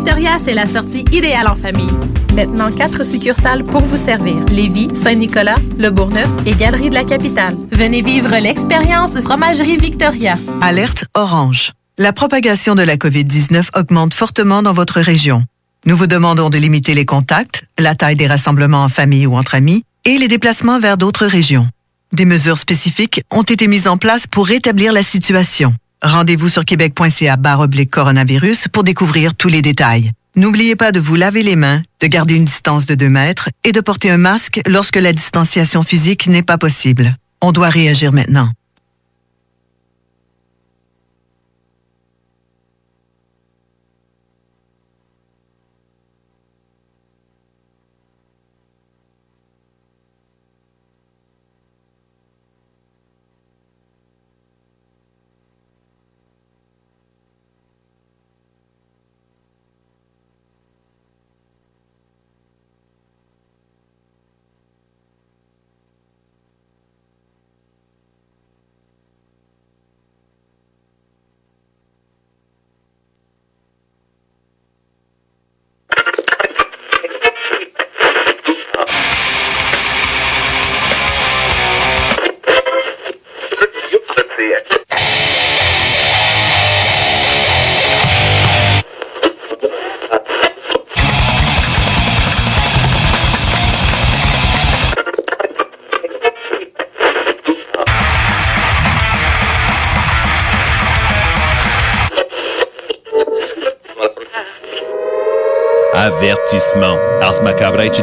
Victoria, c'est la sortie idéale en famille. Maintenant, quatre succursales pour vous servir. Lévis, Saint-Nicolas, Le Bourgneuf et Galerie de la Capitale. Venez vivre l'expérience Fromagerie Victoria. Alerte orange. La propagation de la COVID-19 augmente fortement dans votre région. Nous vous demandons de limiter les contacts, la taille des rassemblements en famille ou entre amis et les déplacements vers d'autres régions. Des mesures spécifiques ont été mises en place pour rétablir la situation. Rendez-vous sur québec.ca coronavirus pour découvrir tous les détails. N'oubliez pas de vous laver les mains, de garder une distance de 2 mètres et de porter un masque lorsque la distanciation physique n'est pas possible. On doit réagir maintenant.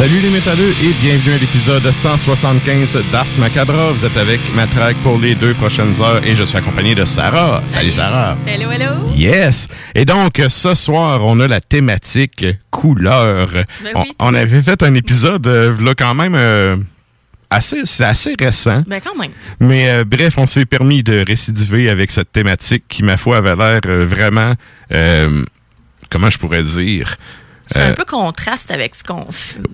Salut les métalleux et bienvenue à l'épisode 175 d'Ars Macabra. Vous êtes avec Matraque pour les deux prochaines heures et je suis accompagné de Sarah. Salut Sarah. Hello, hello. Yes. Et donc, ce soir, on a la thématique couleur. Ben on, oui. on avait fait un épisode, euh, là, quand même, euh, assez, c'est assez récent. Ben quand même. Mais euh, bref, on s'est permis de récidiver avec cette thématique qui, ma foi, avait l'air euh, vraiment, euh, comment je pourrais dire, C'est Euh, un peu contraste avec ce qu'on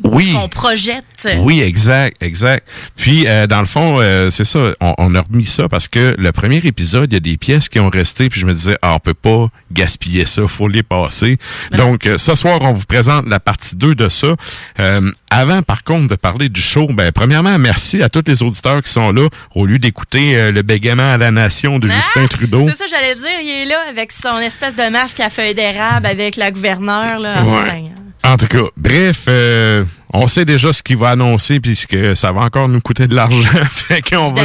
oui. qu'on projette. Oui, exact, exact. Puis, euh, dans le fond, euh, c'est ça, on, on a remis ça parce que le premier épisode, il y a des pièces qui ont resté, puis je me disais, ah, on peut pas gaspiller ça, faut les passer. Donc, euh, ce soir, on vous présente la partie 2 de ça. Euh, avant, par contre, de parler du show, ben, premièrement, merci à tous les auditeurs qui sont là, au lieu d'écouter euh, le bégaiement à la nation de Justin Trudeau. Ah! C'est ça, j'allais dire. Il est là avec son espèce de masque à feuilles d'érable avec la gouverneure. Là. Ouais. En tout cas, bref, euh, on sait déjà ce qu'il va annoncer puisque ça va encore nous coûter de l'argent. fait qu'on va,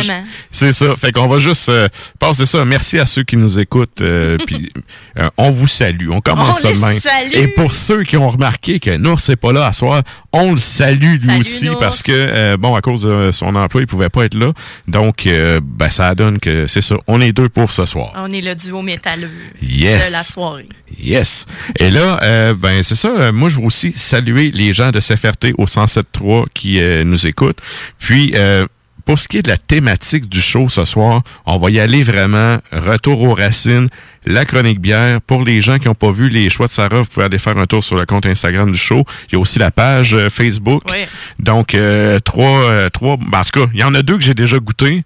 c'est ça. Fait qu'on va juste euh, passer ça. Merci à ceux qui nous écoutent. euh, puis euh, on vous salue. On commence On ça les de même. salue. Et pour ceux qui ont remarqué que Nours n'est pas là à soir, on le salue lui Salut, aussi Nours. parce que euh, bon à cause de son emploi, il pouvait pas être là. Donc euh, ben ça donne que c'est ça. On est deux pour ce soir. On est le duo métalleux Yes. de la soirée. Yes. Et là, euh, ben c'est ça. moi, je veux aussi saluer les gens de CFRT au 107.3 qui euh, nous écoutent. Puis, euh, pour ce qui est de la thématique du show ce soir, on va y aller vraiment retour aux racines, la chronique bière. Pour les gens qui n'ont pas vu les choix de Sarah, vous pouvez aller faire un tour sur le compte Instagram du show. Il y a aussi la page euh, Facebook. Oui. Donc, euh, trois, euh, trois, ben, en tout cas, il y en a deux que j'ai déjà goûté.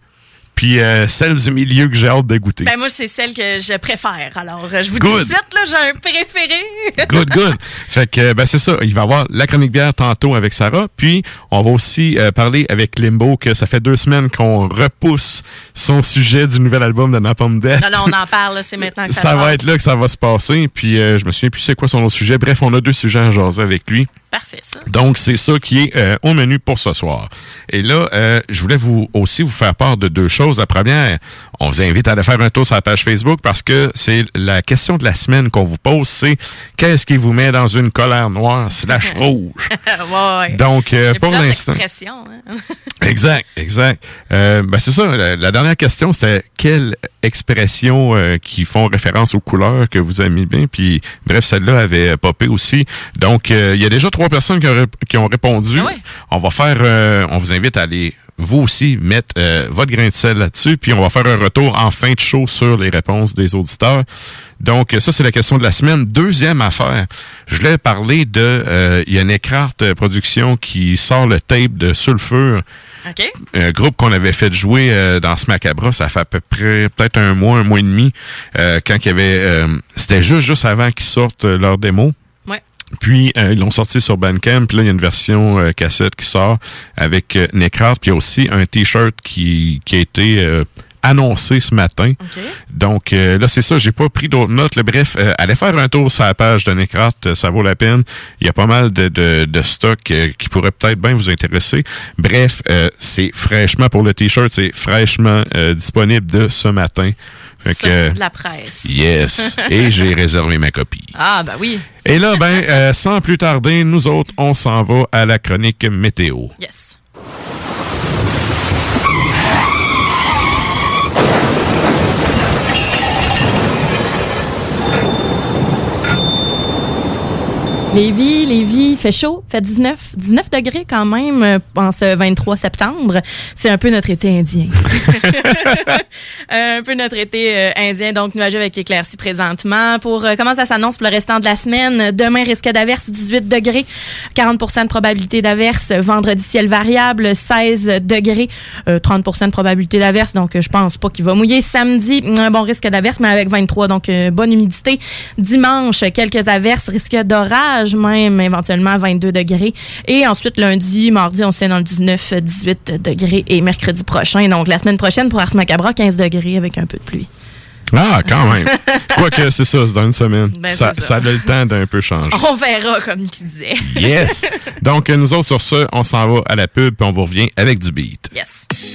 Puis euh, celle du milieu que j'ai hâte de goûter. Ben moi, c'est celle que je préfère. Alors, je vous dis Good. tout de suite, là, j'ai un préféré. Good, good. Fait que, ben, c'est ça. Il va y avoir la chronique bière tantôt avec Sarah. Puis, on va aussi euh, parler avec Limbo que ça fait deux semaines qu'on repousse son sujet du nouvel album de Napalm Death. non, non, on en parle, c'est maintenant que ça, va être là que ça va se passer. Puis, euh, je me souviens plus c'est quoi son autre sujet. Bref, on a deux sujets à jaser avec lui. Parfait, ça. Donc, c'est ça qui est euh, au menu pour ce soir. Et là, je voulais vous aussi vous faire part de deux choses. La première, on vous invite à aller faire un tour sur la page Facebook parce que c'est la question de la semaine qu'on vous pose, c'est qu'est-ce qui vous met dans une colère noire slash rouge? ouais, ouais. Donc, euh, pour l'instant... hein. Exact, exact. Euh, ben c'est ça. La, la dernière question, c'était quelles expressions euh, qui font référence aux couleurs que vous aimez bien? Puis, bref, celle-là avait popé aussi. Donc, euh, il y a déjà trois personnes qui ont, rép- qui ont répondu. Ah ouais? On va faire, on vous invite à aller vous aussi mettre euh, votre grain de sel là-dessus, puis on va faire un retour en fin de show sur les réponses des auditeurs. Donc, ça, c'est la question de la semaine. Deuxième affaire, je voulais parler de... euh, Il y a une Production qui sort le tape de Sulfure OK? un groupe qu'on avait fait jouer euh, dans ce Macabra, ça fait à peu près peut-être un mois, un mois et demi, euh, quand il y avait euh, c'était juste juste avant qu'ils sortent leur démo. Puis euh, ils l'ont sorti sur Bandcamp, puis là il y a une version euh, cassette qui sort avec euh, Necrart, puis il y a aussi un t-shirt qui qui a été euh, annoncé ce matin. OK. Donc euh, là, c'est ça, j'ai pas pris d'autres notes. là. bref, euh, allez faire un tour sur la page de Necrat, euh, ça vaut la peine. Il y a pas mal de, de, de stock euh, qui pourrait peut-être bien vous intéresser. Bref, euh, c'est fraîchement pour le t-shirt, c'est fraîchement euh, disponible de ce matin. Que, de la presse. yes, et j'ai réservé ma copie. Ah, ben oui. Et là, ben, euh, sans plus tarder, nous autres, on s'en va à la chronique météo. Yes. Lévis, Lévis, il fait chaud, fait 19, 19 degrés quand même euh, en ce 23 septembre. C'est un peu notre été indien. un peu notre été euh, indien, donc nuageux avec éclaircies présentement. Pour euh, comment ça s'annonce pour le restant de la semaine, demain risque d'averse 18 degrés, 40% de probabilité d'averse. Vendredi ciel variable 16 degrés, euh, 30% de probabilité d'averse. Donc euh, je pense pas qu'il va mouiller. Samedi, un bon risque d'averse, mais avec 23, donc euh, bonne humidité. Dimanche, quelques averses, risque d'orage même, éventuellement 22 degrés. Et ensuite lundi, mardi, on sait dans le 19, 18 degrés et mercredi prochain. Donc la semaine prochaine pour Ars Macabra, 15 degrés avec un peu de pluie. Ah, quand même. Quoique, c'est ça, c'est dans une semaine. Ben, ça, c'est ça. ça a le temps d'un peu changer. On verra, comme tu disais. Yes! Donc, nous autres, sur ce, on s'en va à la pub, puis on vous revient avec du beat. Yes.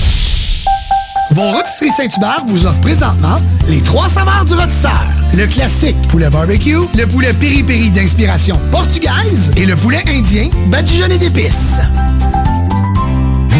Vos rôtisseries Saint-Hubert vous offrent présentement les trois saveurs du rôtisseur. Le classique poulet barbecue, le poulet piri-piri d'inspiration portugaise et le poulet indien badigeonné d'épices.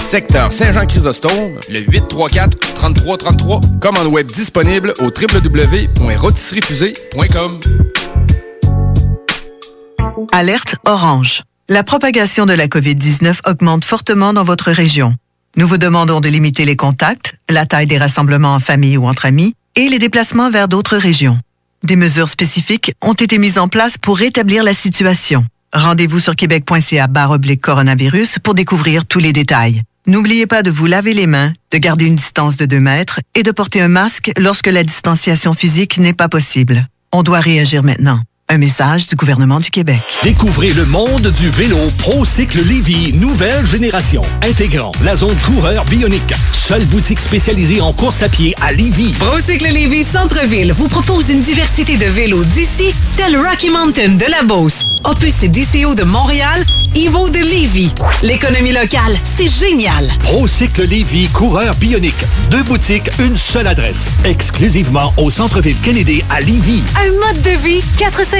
secteur Saint-Jean-Chrysostome, le 834 3333. Commande web disponible au www.rôtisseriefusée.com. Alerte orange. La propagation de la COVID-19 augmente fortement dans votre région. Nous vous demandons de limiter les contacts, la taille des rassemblements en famille ou entre amis et les déplacements vers d'autres régions. Des mesures spécifiques ont été mises en place pour rétablir la situation. Rendez-vous sur québec.ca coronavirus pour découvrir tous les détails. N'oubliez pas de vous laver les mains, de garder une distance de 2 mètres et de porter un masque lorsque la distanciation physique n'est pas possible. On doit réagir maintenant. Un message du gouvernement du Québec. Découvrez le monde du vélo ProCycle Lévy, nouvelle génération, intégrant la zone coureur bionique. Seule boutique spécialisée en course à pied à Lévy. ProCycle Lévy Centre-ville vous propose une diversité de vélos d'ici, tel Rocky Mountain de la Beauce, Opus et DCO de Montréal, Ivo de Lévy. L'économie locale, c'est génial. ProCycle Lévy coureur bionique. Deux boutiques, une seule adresse, exclusivement au centre-ville Kennedy à Lévy. Un mode de vie 450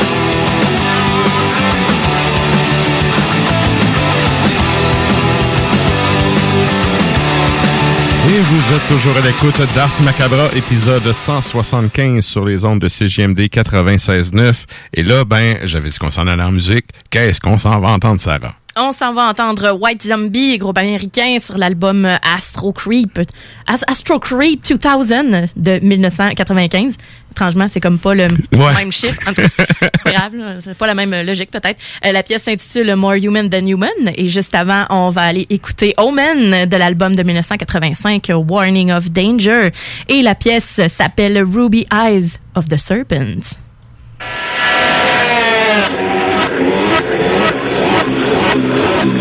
Vous êtes toujours à l'écoute d'Ars Macabra, épisode 175 sur les ondes de CGMD 96.9. Et là, ben, j'avais dit qu'on s'en allait en musique. Qu'est-ce qu'on s'en va entendre, Sarah? On s'en va entendre White Zombie, groupe américain, sur l'album Astro Creep. As- Astro Creep 2000 de 1995. Étrangement, c'est comme pas le Ouais. même chiffre. En tout cas, c'est pas grave, là, c'est pas la même logique peut-être. Euh, la pièce s'intitule More Human Than Human. Et juste avant, on va aller écouter Omen de l'album de 1985, Warning of Danger. Et la pièce s'appelle Ruby Eyes of the Serpent. Thank you.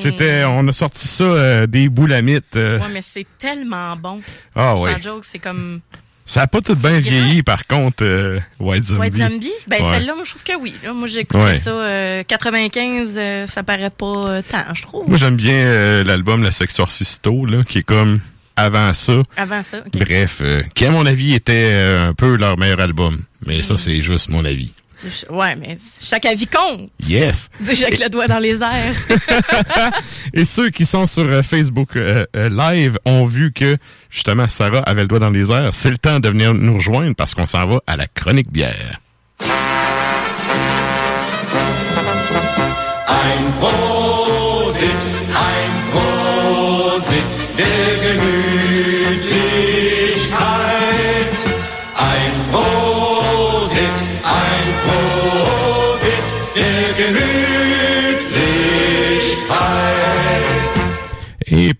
C'était, on a sorti ça euh, des boulamites. euh, Ouais, mais c'est tellement bon. Ah Sans ouais. joke, c'est comme Ça a pas tout bien vieilli, par contre, euh, White Zombie. White Zombie? Ben, Ouais. celle-là, moi, je trouve que oui. Moi, j'ai écouté Ouais. ça. euh, 95, euh, ça paraît pas tant, je trouve. Moi, j'aime bien l'album La Sexorcisto, là, qui est comme avant ça. Avant ça. Bref, qui, à mon avis, était un peu leur meilleur album. Mais ça, c'est juste mon avis. Ouais, mais chaque avis compte. Yes! Déjà avec le doigt dans les airs. Et ceux qui sont sur euh, Facebook euh, euh, Live ont vu que, justement, Sarah avait le doigt dans les airs. C'est le temps de venir nous rejoindre parce qu'on s'en va à la chronique bière.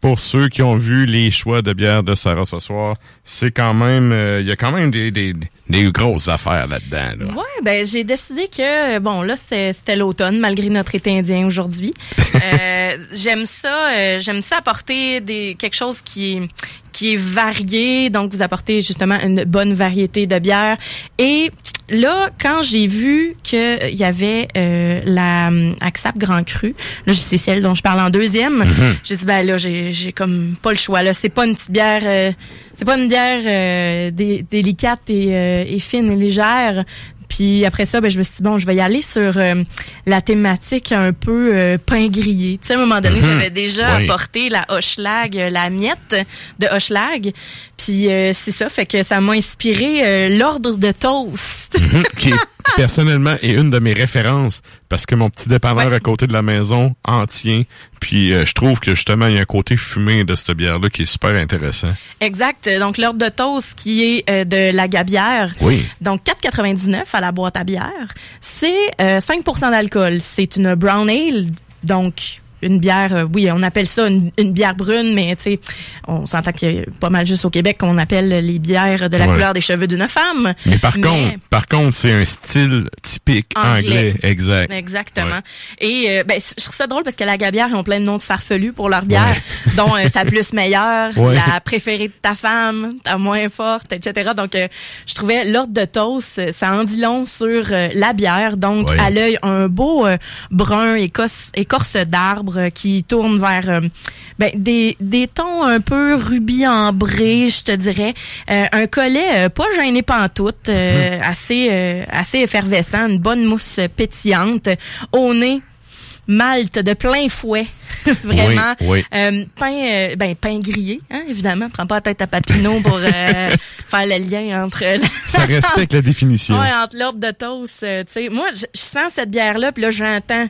Pour ceux qui ont vu les choix de bière de Sarah ce soir, c'est quand même, euh, il y a quand même des, des, des grosses affaires là-dedans. Là. Ouais, ben j'ai décidé que bon là c'était l'automne malgré notre été indien aujourd'hui. Euh, j'aime ça, euh, j'aime ça apporter des quelque chose qui est qui est varié, donc vous apportez justement une bonne variété de bières. Et là, quand j'ai vu que il y avait euh, la hum, Axap Grand Cru, là c'est celle dont je parle en deuxième, Mhm. j'ai dit ben là j'ai j'ai comme pas le choix là, c'est pas une petite bière euh, c'est pas une bière euh, dé- délicate et, euh, et fine et légère. Puis après ça, ben, je me suis dit, bon, je vais y aller sur euh, la thématique un peu euh, pain grillé. Tu sais, à un moment donné, Mhm. j'avais déjà Oui. apporté la Hochelag, euh, la miette de Hochelag. Puis euh, c'est ça, fait que ça m'a inspiré euh, l'ordre de toast. Mhm, qui personnellement est une de mes références parce que mon petit dépanneur à côté de la maison en tient. Puis euh, je trouve que justement il y a un côté fumé de cette bière là qui est super intéressant. Exact. Donc l'ordre de toast qui est euh, de la gabière. Oui. Donc 4,99 à la boîte à bière. C'est euh, 5% d'alcool. C'est une brown ale. Donc une bière, euh, oui, on appelle ça une, une bière brune, mais tu sais, on s'entend qu'il y a pas mal juste au Québec qu'on appelle les bières de la Ouais. couleur des cheveux d'une femme. Mais par contre, par contre, c'est un style typique anglais, exact. Exactement. Et euh, ben, je trouve ça drôle parce que la gabière, ils ont plein de noms de farfelus pour leur bière, dont euh, ta plus meilleure, la préférée de ta femme, ta moins forte, etc. Donc, euh, je trouvais l'ordre de toast, ça en dit long sur euh, la bière. Donc, à l'œil, un beau euh, brun écosse, écorce d'arbre euh, qui tourne vers euh, ben, des, des tons un peu rubis je te dirais. Euh, un collet pas gêné pantoute, Mhm. assez, euh, assez effervescent, une bonne mousse pétillante. Au nez, malte de plein fouet. Vraiment. Oui, oui. Euh, pain, euh, ben, pain grillé, hein, évidemment. Prends pas la tête à Papineau pour euh, faire le lien entre... la- Ça respecte la définition. Ouais, entre l'ordre de toast, tu sais. Moi, je je sens cette bière-là, puis là, j'entends,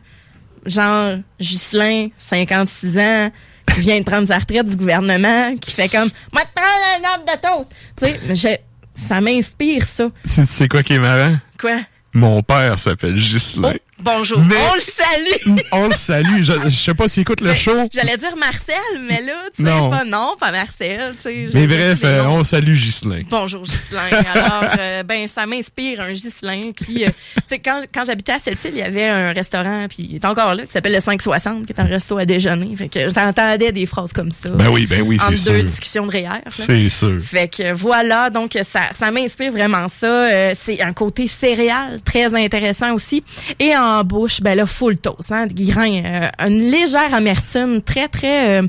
genre, Ghislain, 56 ans, qui vient de prendre sa retraite du gouvernement, qui fait comme, moi, te prends un ordre de toast. Tu sais, ça m'inspire, ça. C'est c'est quoi qui est marrant? Quoi? Mon père s'appelle Ghislain. Bonjour. Mais- On le salue! On le salue. Je, je sais pas s'il écoute le show. J'allais dire Marcel, mais là, tu sais, Non. pas, non, pas Marcel, tu sais. Mais bref, euh, on salue Ghislain. Bonjour Ghislain. Alors, euh, ben ça m'inspire un Ghislain qui, euh, tu sais, quand, quand j'habitais à Sept-Îles, il y avait un restaurant, puis il est encore là, qui s'appelle le 560, qui est un resto à déjeuner. Fait que j'entendais des phrases comme ça. Ben oui, ben oui, c'est Entre deux sûr. discussions de REER. C'est sûr. Fait que voilà, donc ça, ça m'inspire vraiment ça. C'est un côté céréal très intéressant aussi. Et en bouche, ben là, full toast, hein, grains, euh, une légère amertume très, très euh,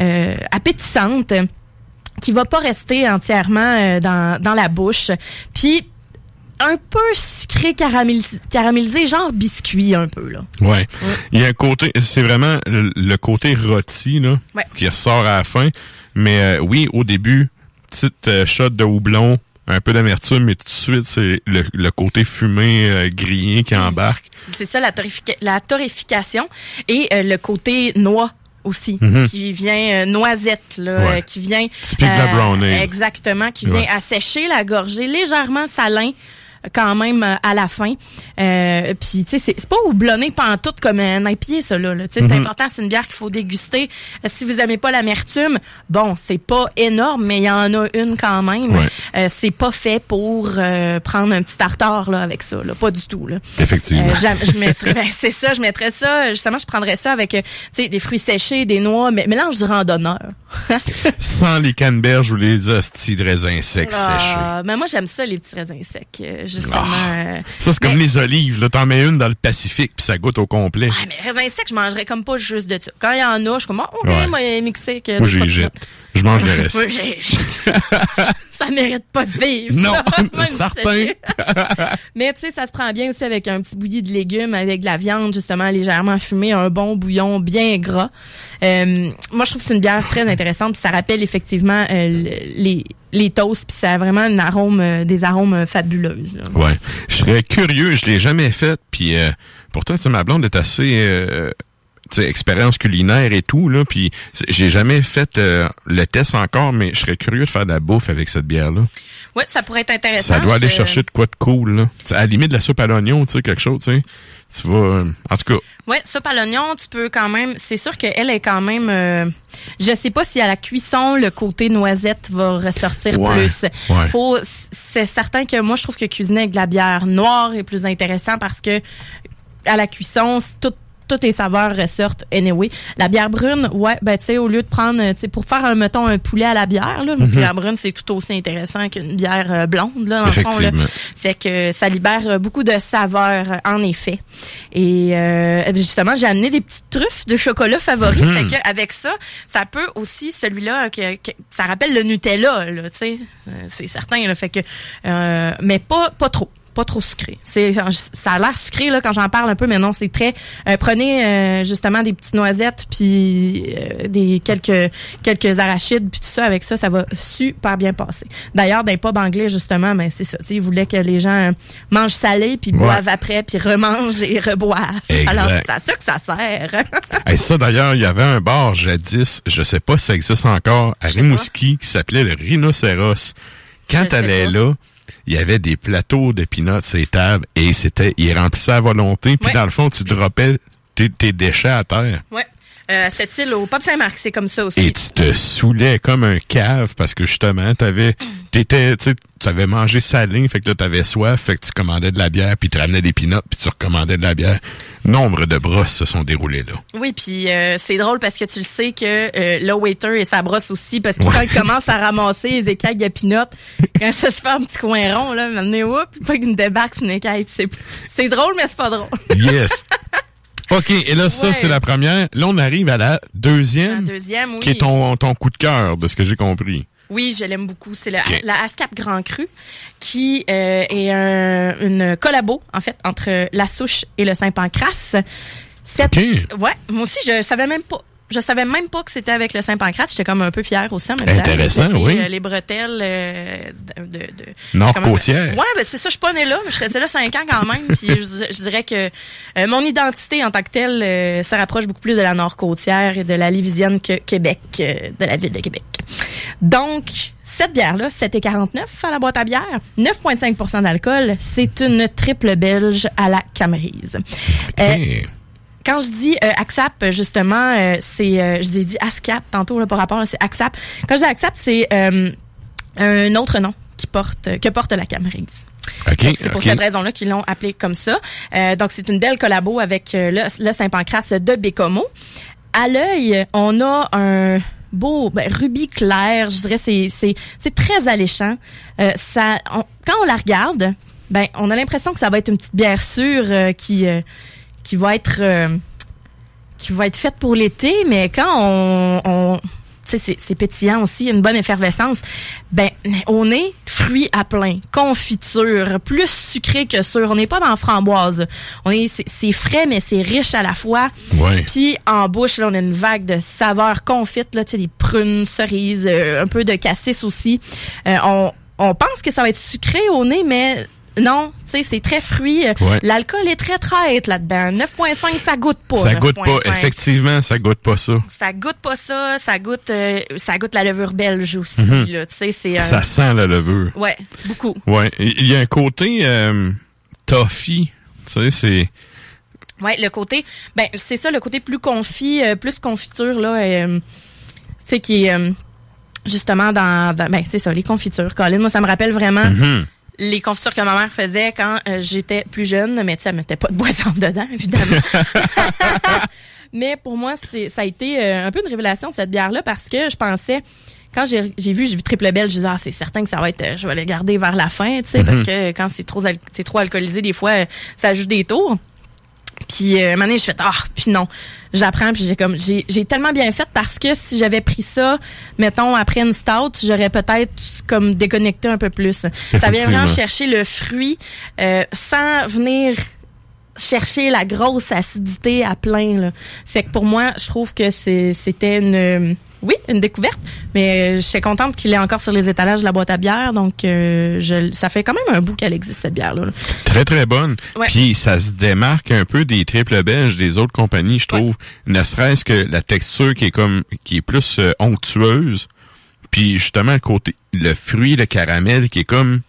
euh, appétissante qui va pas rester entièrement dans, dans la bouche. Puis un peu sucré caramélisé, caramélisé, genre biscuit un peu, là. Ouais. Il y a un côté, c'est vraiment le, le côté rôti, là, Ouais. qui ressort à la fin. Mais euh, oui, au début, petite euh, shot de houblon, un peu d'amertume, mais tout de suite, c'est le, le côté fumé, euh, grillé qui embarque. C'est ça, la, la torréfication et euh, le côté noix aussi, Mhm. qui vient euh, noisette, là, Ouais. euh, qui vient... Typique de la brown ale. Exactement, qui vient assécher la gorgée, légèrement salin, quand même euh, à la fin. Euh, Puis, tu sais, c'est pas houblonné pantoute comme un IPA, ça, là. là. Tu sais, C'est Mhm. important, c'est une bière qu'il faut déguster. Euh, si vous aimez pas l'amertume, bon, c'est pas énorme, mais il y en a une quand même. Ouais. Euh, c'est pas fait pour euh, prendre un petit tartare là, avec ça, là. pas du tout. Là. Effectivement. Euh, je mettrais, ben, c'est ça, je mettrais ça, justement, je prendrais ça avec, tu sais, des fruits séchés, des noix, mais mélange du randonneur. Sans les canneberges ou les hosties de raisins secs séchés. Ah, mais moi, j'aime ça, les petits raisins secs, justement. euh. Ça, c'est comme les olives. Là, t'en mets une dans le Pacifique, puis ça goûte au complet. Ah, mais raisins secs, je mangerais comme pas juste de ça. Quand il y en a, je suis comme, ah, ok, Ouais. moi, mixer avec euh, Moi, j'y jette. Je mange le reste. Moi, ça mérite pas de vivre. Non, certain. Mais tu sais, ça se prend bien aussi avec un petit bouilli de légumes, avec de la viande justement légèrement fumée, un bon bouillon bien gras. Euh, moi, je trouve que c'est une bière très intéressante. Ça rappelle effectivement euh, le- les les toasts, puis ça a vraiment un arôme, euh, des arômes euh, fabuleuses. là. Ouais. Je serais curieux, je l'ai jamais fait, puis euh, pourtant, tu sais, ma blonde est assez... expérience culinaire et tout, là, puis j'ai jamais fait euh, le test encore, mais je serais curieux de faire de la bouffe avec cette bière-là. Ouais, ça pourrait être intéressant. Ça doit aller chercher de quoi de cool, là. À la limite de la soupe à l'oignon, tu sais, quelque chose, tu sais. Tu vas... euh, en tout cas, Ouais, soupe à l'oignon, tu peux quand même. C'est sûr qu'elle est quand même. euh, je sais pas si à la cuisson le côté noisette va ressortir Ouais, plus. ouais. Faut. C'est certain que moi je trouve que cuisiner avec de la bière noire est plus intéressant parce que à la cuisson, c'est tout toutes les saveurs ressortent anyway. La bière brune, ouais, ben tu sais, au lieu de prendre, euh, tu sais, pour faire un mettons un poulet à la bière, là, une Mhm. bière brune c'est tout aussi intéressant qu'une bière euh, blonde là, dans le fond là. Fait que ça libère euh, beaucoup de saveurs, en effet. Et euh, justement, j'ai amené des petites truffes de chocolat favoris. Mhm. Fait que avec ça, ça peut aussi celui-là que, que- ça rappelle le Nutella, là, tu sais, c'est certain. Là, fait que, euh, mais pas pas trop. Pas trop sucré. C'est, ça a l'air sucré là quand j'en parle un peu, mais non, c'est très. euh, prenez euh, justement des petites noisettes puis euh, des quelques quelques arachides puis tout ça avec ça, ça va super bien passer. D'ailleurs, les pubs anglais justement, mais c'est ça. Ils voulaient que les gens mangent salé puis Ouais. boivent après puis remangent et reboivent. Exact. Alors c'est à ça que ça sert. Hey, ça d'ailleurs, il y avait un bar jadis, je sais pas si ça existe encore, à Rimouski, qui s'appelait le Rhinocéros. Quand t'allais pas. là, il y avait des plateaux de peanuts sur les tables et c'était, ils remplissaient à volonté. Puis Ouais. dans le fond, tu droppais tes, tes déchets à terre. ouais. Euh, cette île au Pop Saint-Marc, c'est comme ça aussi. Et tu te saoulais comme un cave parce que justement, t'avais, t'étais, tu avais mangé salé, fait que là, t'avais soif, fait que tu commandais de la bière, puis tu ramenais des peanuts, puis tu recommandais de la bière. Nombre de brosses se sont déroulées là. Oui, puis euh, c'est drôle parce que tu le sais que euh, le waiter et sa brosse aussi, parce que Ouais. quand il commence à ramasser les écailles de pinot, quand ça se fait un petit coin rond, là, maintenant, oups, pas qu'il débarque sur une écaille. C'est, c'est drôle, mais c'est pas drôle. Yes. OK, et là, ça, Ouais. c'est la première. Là, on arrive à la deuxième, La deuxième, oui. qui est ton, ton coup de cœur, de ce que j'ai compris. Oui, je l'aime beaucoup. C'est la ASCAP Grand Cru, qui euh, est un- une collabo, en fait, entre la souche et le Saint-Pancras. Cette- Ouais, moi aussi, je savais même pas. Je savais même pas que c'était avec le Saint-Pancras. J'étais comme un peu fière aussi en même. Intéressant, C'était, oui. euh, les bretelles euh, de... de, Nord-côtière. Ouais, ben c'est ça, je suis pas née là, mais je restais là cinq ans quand même. Puis je, je dirais que euh, mon identité en tant que telle euh, se rapproche beaucoup plus de la Nord-côtière et de la Lévisienne que Québec, euh, de la ville de Québec. Donc, cette bière-là, 7,49 à la boîte à bière, 9,5% d'alcool, c'est une triple belge à la Camerise. Euh, quand je dis euh, AXAP, justement, euh, c'est, euh, je vous ai dit ASCAP tantôt là, par rapport, là, c'est AXAP. Quand je dis AXAP, c'est euh, un autre nom qui porte, que porte la Camerise. OK, C'est pour cette raison-là qu'ils l'ont appelé comme ça. Euh, donc, c'est une belle collabo avec euh, le, le Saint-Pancras de Bécomo. À l'œil, on a un beau ben, rubis clair. Je dirais c'est c'est c'est très alléchant. Euh, ça, on- quand on la regarde, ben on a l'impression que ça va être une petite bière sûre euh, qui euh, qui va être euh, qui va être faite pour l'été, mais quand on, on tu sais, c'est- pétillant aussi, une bonne effervescence. Ben, on est fruits à plein, confiture, plus sucré que sûr. On n'est pas dans framboise. On est, c'est- c'est frais, mais c'est riche à la fois. Ouais. Puis en bouche, là, on a une vague de saveurs confites, là, tu sais, des prunes, cerises, euh, un peu de cassis aussi. Euh, on, on pense que ça va être sucré au nez, mais Non, tu sais, c'est très fruit. Ouais. L'alcool est très traite là-dedans. 9.5, ça goûte pas. ça goûte pas, 9.5. effectivement, ça goûte pas ça. Ça goûte pas ça, ça goûte, euh, ça goûte la levure belge aussi. Mhm. là. Tu sais, c'est. euh, Ça sent la levure. Ouais, beaucoup. Ouais, il y a un côté euh, toffee, tu sais, c'est Ouais, le côté, ben c'est ça, le côté plus confit, euh, plus confiture là, euh, tu sais qui est justement dans, dans- ben c'est ça, les confitures. Colin, moi ça me rappelle vraiment Mhm. Les confitures que ma mère faisait quand euh, j'étais plus jeune, mais tu sais, elle mettait pas de boisson dedans évidemment. mais pour moi, c'est ça a été euh, un peu une révélation cette bière là parce que je pensais quand j'ai j'ai vu, j'ai vu triple belle, je disais ah, c'est certain que ça va être euh, je vais les garder vers la fin, tu sais parce que quand c'est trop c'est trop alcoolisé des fois ça ajoute des tours. Puis euh, un moment donné, je fais ah puis non, j'apprends puis j'ai comme j'ai j'ai tellement bien fait parce que si j'avais pris ça mettons après une stout, j'aurais peut-être comme déconnecté un peu plus. Ça vient vraiment chercher le fruit euh, sans venir chercher la grosse acidité à plein là. Fait que pour moi, je trouve que c'est c'était une euh, oui, une découverte, mais euh, je suis contente qu'il est encore sur les étalages de la boîte à bière donc euh, je, ça fait quand même un bout qu'elle existe cette bière là. très très bonne. Ouais. Puis ça se démarque un peu des triples belges des autres compagnies, je trouve. Ne serait-ce que la texture qui est comme qui est plus euh, onctueuse. Puis justement côté le fruit, le caramel qui est comme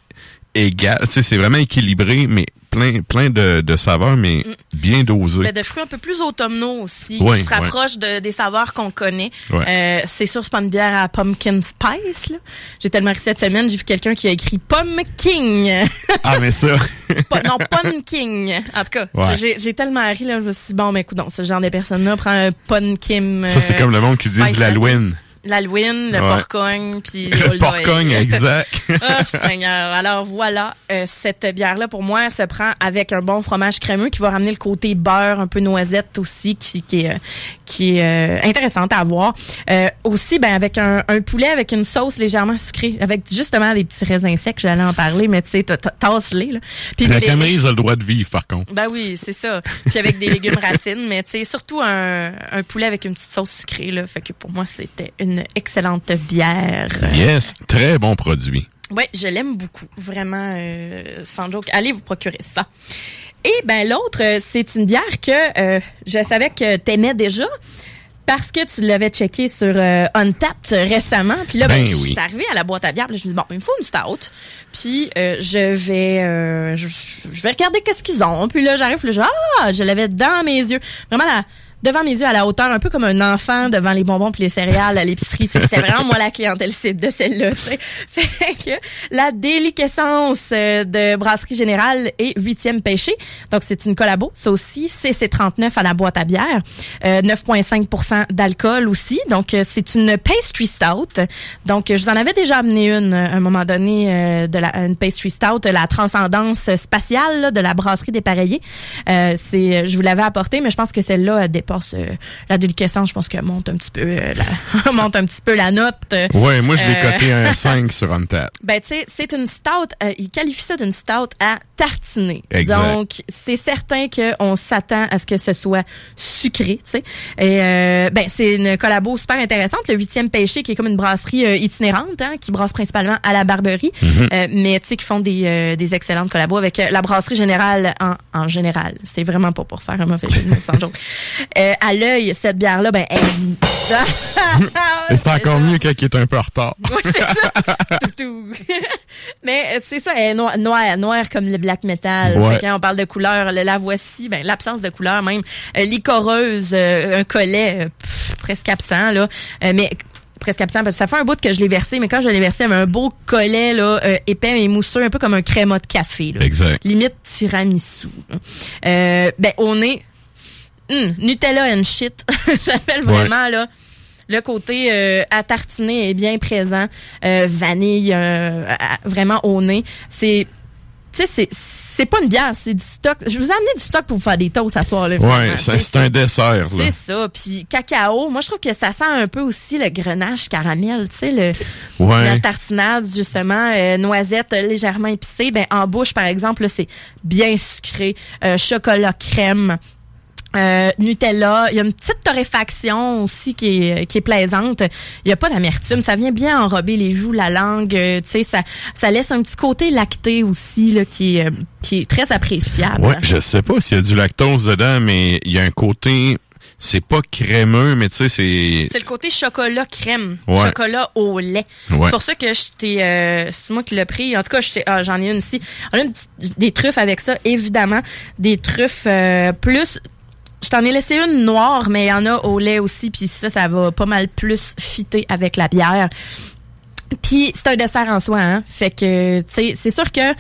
égal, tu sais c'est vraiment équilibré mais plein plein de, de saveurs mais bien dosé. Ben, de fruits un peu plus automnaux aussi, Oui, qui se rapprochent de, des saveurs qu'on connaît. Ouais. Euh, c'est sûr, c'est pas une bière à pumpkin spice. là. J'ai tellement ri cette semaine, j'ai vu quelqu'un qui a écrit pumpkin. ah mais ça. Pas- non, pumpkin. En tout cas, Ouais. j'ai j'ai tellement ri, là, je me suis dit, bon, mais écoute, ce genre de personnes-là prend un pumpkin. Ça c'est euh, comme le monde qui dit l'Halloween. L'Halloween, le Ouais. porcogne, puis Le porcogne, exact. oh, Seigneur. Alors voilà, euh, cette bière-là, pour moi, elle se prend avec un bon fromage crémeux qui va ramener le côté beurre, un peu noisette aussi, qui, qui est, euh, qui est euh, intéressante à voir. Euh, aussi, ben avec un, un poulet avec une sauce légèrement sucrée, avec justement des petits raisins secs, j'allais en parler, mais tu sais, tasse-les. la Camerise a le droit de vivre par contre. ben oui, c'est ça. Puis avec des légumes racines, mais tu sais, surtout un, un poulet avec une petite sauce sucrée, là. Fait que pour moi, c'était une excellente bière. Yes, très bon produit. Ouais, je l'aime beaucoup, vraiment, euh, sans joke. Allez vous procurer ça. Et ben l'autre, euh, c'est une bière que euh, je savais que t'aimais déjà. Parce que tu l'avais checké sur euh, Untapped récemment. Puis là, ben, Ben je oui. suis arrivée à la boîte à bière. Puis là, je me dis, bon, il me faut une stout. Puis euh, je vais euh, je, je vais regarder qu'est-ce qu'ils ont. Puis là, j'arrive, puis là, je, ah, je l'avais dans mes yeux. Vraiment, la- devant mes yeux, à la hauteur, un peu comme un enfant devant les bonbons puis les céréales à l'épicerie. C'est vraiment moi la clientèle cible de celle-là. Fait que la déliquescence euh, de Brasserie Générale et Huitième Pêché. Donc, c'est une collabo. Ça aussi, CC39 à la boîte à bière. Euh, 9,5% d'alcool aussi. Donc, euh, c'est une pastry stout. Donc, je vous en avais déjà amené une euh, à un moment donné, de la, une pastry stout, la transcendance spatiale là, de la Brasserie Dépareillée. Euh, c'est, je vous l'avais apporté, mais je pense que celle-là elle dépasse euh, la déliquescence. Je pense qu'elle monte un petit peu, euh, la, monte un petit peu la note. Ouais, moi je l'ai Euh, coté un 5 sur Untapped. ben, tu sais, c'est une stout. euh, il qualifie ça d'une stout à tartiner. Exact. Donc, c'est certain qu'on s'attend à ce que ce soit sucré, tu sais. Et, euh, ben, c'est une collabo super intéressante. Le huitième pêché, qui est comme une brasserie euh, itinérante, hein, qui brasse principalement à la Barberie. Mhm. Euh, mais, tu sais, qui font des, euh, des excellentes collabos avec euh, la brasserie générale en, en général. C'est vraiment pas pour faire un mauvais jeu de mots sans joke. Euh, à l'œil, cette bière-là, ben, elle... Et c'est encore mieux quand il est un peu en retard. Oui, c'est ça. Mais euh, c'est ça, elle est noire, noire, noire comme le black metal. Ouais. Quand on parle de couleur, le- la voici, ben, l'absence de couleur même. Euh, licoreuse, euh, un collet pff, presque absent, là. Mais presque absent parce que ça fait un bout que je l'ai versé, mais quand je l'ai versé, y avait un beau collet là, euh, épais et mousseux, un peu comme un créma de café. Là. Exact. Limite tiramisu. Euh, ben, on est hum, Nutella and shit. J'appelle Ouais. vraiment là. Le côté euh, à tartiner est bien présent. Euh, vanille, euh, à- vraiment au nez. C'est, tu sais, c'est, c'est pas une bière, c'est du stock. Je vous ai amené du stock pour vous faire des toasts ce soir. Là, Ouais, c'est un dessert, c'est ça. Puis cacao, moi je trouve que ça sent un peu aussi le grenache caramel, tu sais, le Ouais. la tartinade justement, euh, noisette euh, légèrement épicée. Ben en bouche par exemple, c'est bien sucré, Euh, chocolat crème. Euh, Nutella, il y a une petite torréfaction aussi qui est, qui est plaisante. Il n'y a pas d'amertume, ça vient bien enrober les joues, la langue, euh, tu sais, ça, ça laisse un petit côté lacté aussi là, qui, est, euh, qui est très appréciable. Ouais, je sais pas s'il y a du lactose dedans, mais il y a un côté, c'est pas crémeux, mais tu sais, c'est... C'est le côté chocolat crème, Ouais. chocolat au lait. Ouais. C'est pour ça que j'étais, euh, c'est moi qui l'ai pris. En tout cas, ah, j'en ai une ici. On a une petite- des truffes avec ça, évidemment, des truffes euh, plus. Je t'en ai laissé une noire, mais il y en a au lait aussi, puis ça, ça va pas mal plus fitter avec la bière. Puis c'est un dessert en soi, hein. Fait que, tu sais, c'est sûr que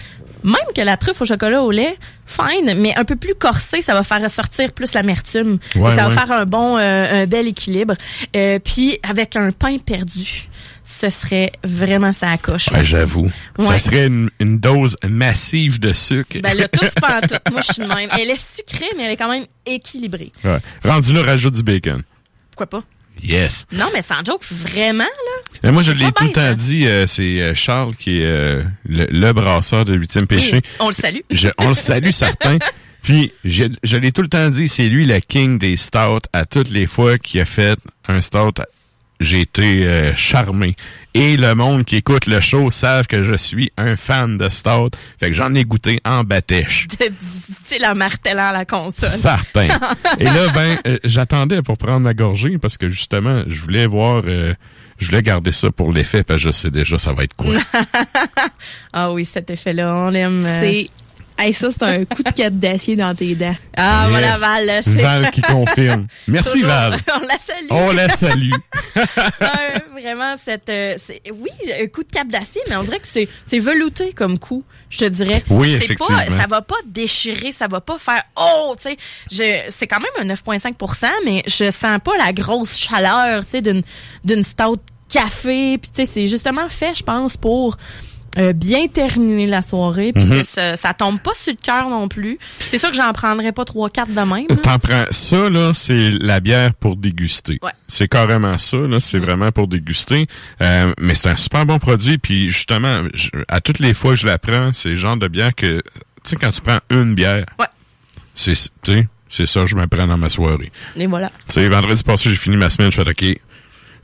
même que la truffe au chocolat au lait, fine, mais un peu plus corsé, ça va faire ressortir plus l'amertume. Ouais, ça ouais. va faire un bon, euh, un bel équilibre. Euh, puis avec un pain perdu, ce serait vraiment ça coche. Ouais, j'avoue. Ouais. Ça serait une, une dose massive de sucre. Ben là, tout pas en tout. Moi, je suis de même. Elle est sucrée, mais elle est quand même équilibrée. Ouais. Rendu là, rajoute du bacon. Pourquoi pas? Yes. Non, mais sans joke, vraiment, là. Mais moi, je l'ai tout le temps dit, euh, c'est euh, Charles qui est euh, le, le brasseur de 8e péché. Oui, on le salue. Je- on le salue, certain. Puis, je, je l'ai tout le temps dit, c'est lui le king des stouts. À toutes les fois qu'il a fait un stout, j'ai été euh, charmé. Et le monde qui écoute le show savent que je suis un fan de stout. Fait que j'en ai goûté en batèche. Tu sais, la martellant à la console. Certain. Et là, ben, euh, j'attendais pour prendre ma gorgée parce que justement, je voulais voir, euh, je voulais garder ça pour l'effet parce que je sais déjà ça va être quoi. ah oui, cet effet-là, on l'aime. euh. C'est. Hey, ça, c'est un coup de cap d'acier dans tes dents. Ah, Yes. voilà, Val. là, c'est- Val qui confirme. Merci, Toujours. Val. On la salue. On la salue. Vraiment, cette, euh, c'est, oui, un coup de cap d'acier, mais on dirait que c'est, c'est velouté comme coup, je te dirais. Oui, effectivement. Pas, ça va pas déchirer, ça va pas faire, oh, tu sais, je- c'est quand même un 9,5% mais je sens pas la grosse chaleur, tu sais, d'une, d'une stout café, puis tu sais, c'est justement fait, je pense, pour euh, bien terminer la soirée, puis Mhm. que ça, ça tombe pas sur le cœur non plus. C'est sûr que j'en prendrais pas trois quatre de même. T'en prends ça là, c'est la bière pour déguster. Ouais. C'est carrément ça là, c'est vraiment pour déguster. Euh, mais c'est un super bon produit. Puis justement, je- à toutes les fois que je la prends, c'est le genre de bière que tu sais quand tu prends une bière, Ouais. c'est tu sais, c'est ça que je me prends dans ma soirée. Et voilà. Tu sais, vendredi passé, j'ai fini ma semaine, je fais ok,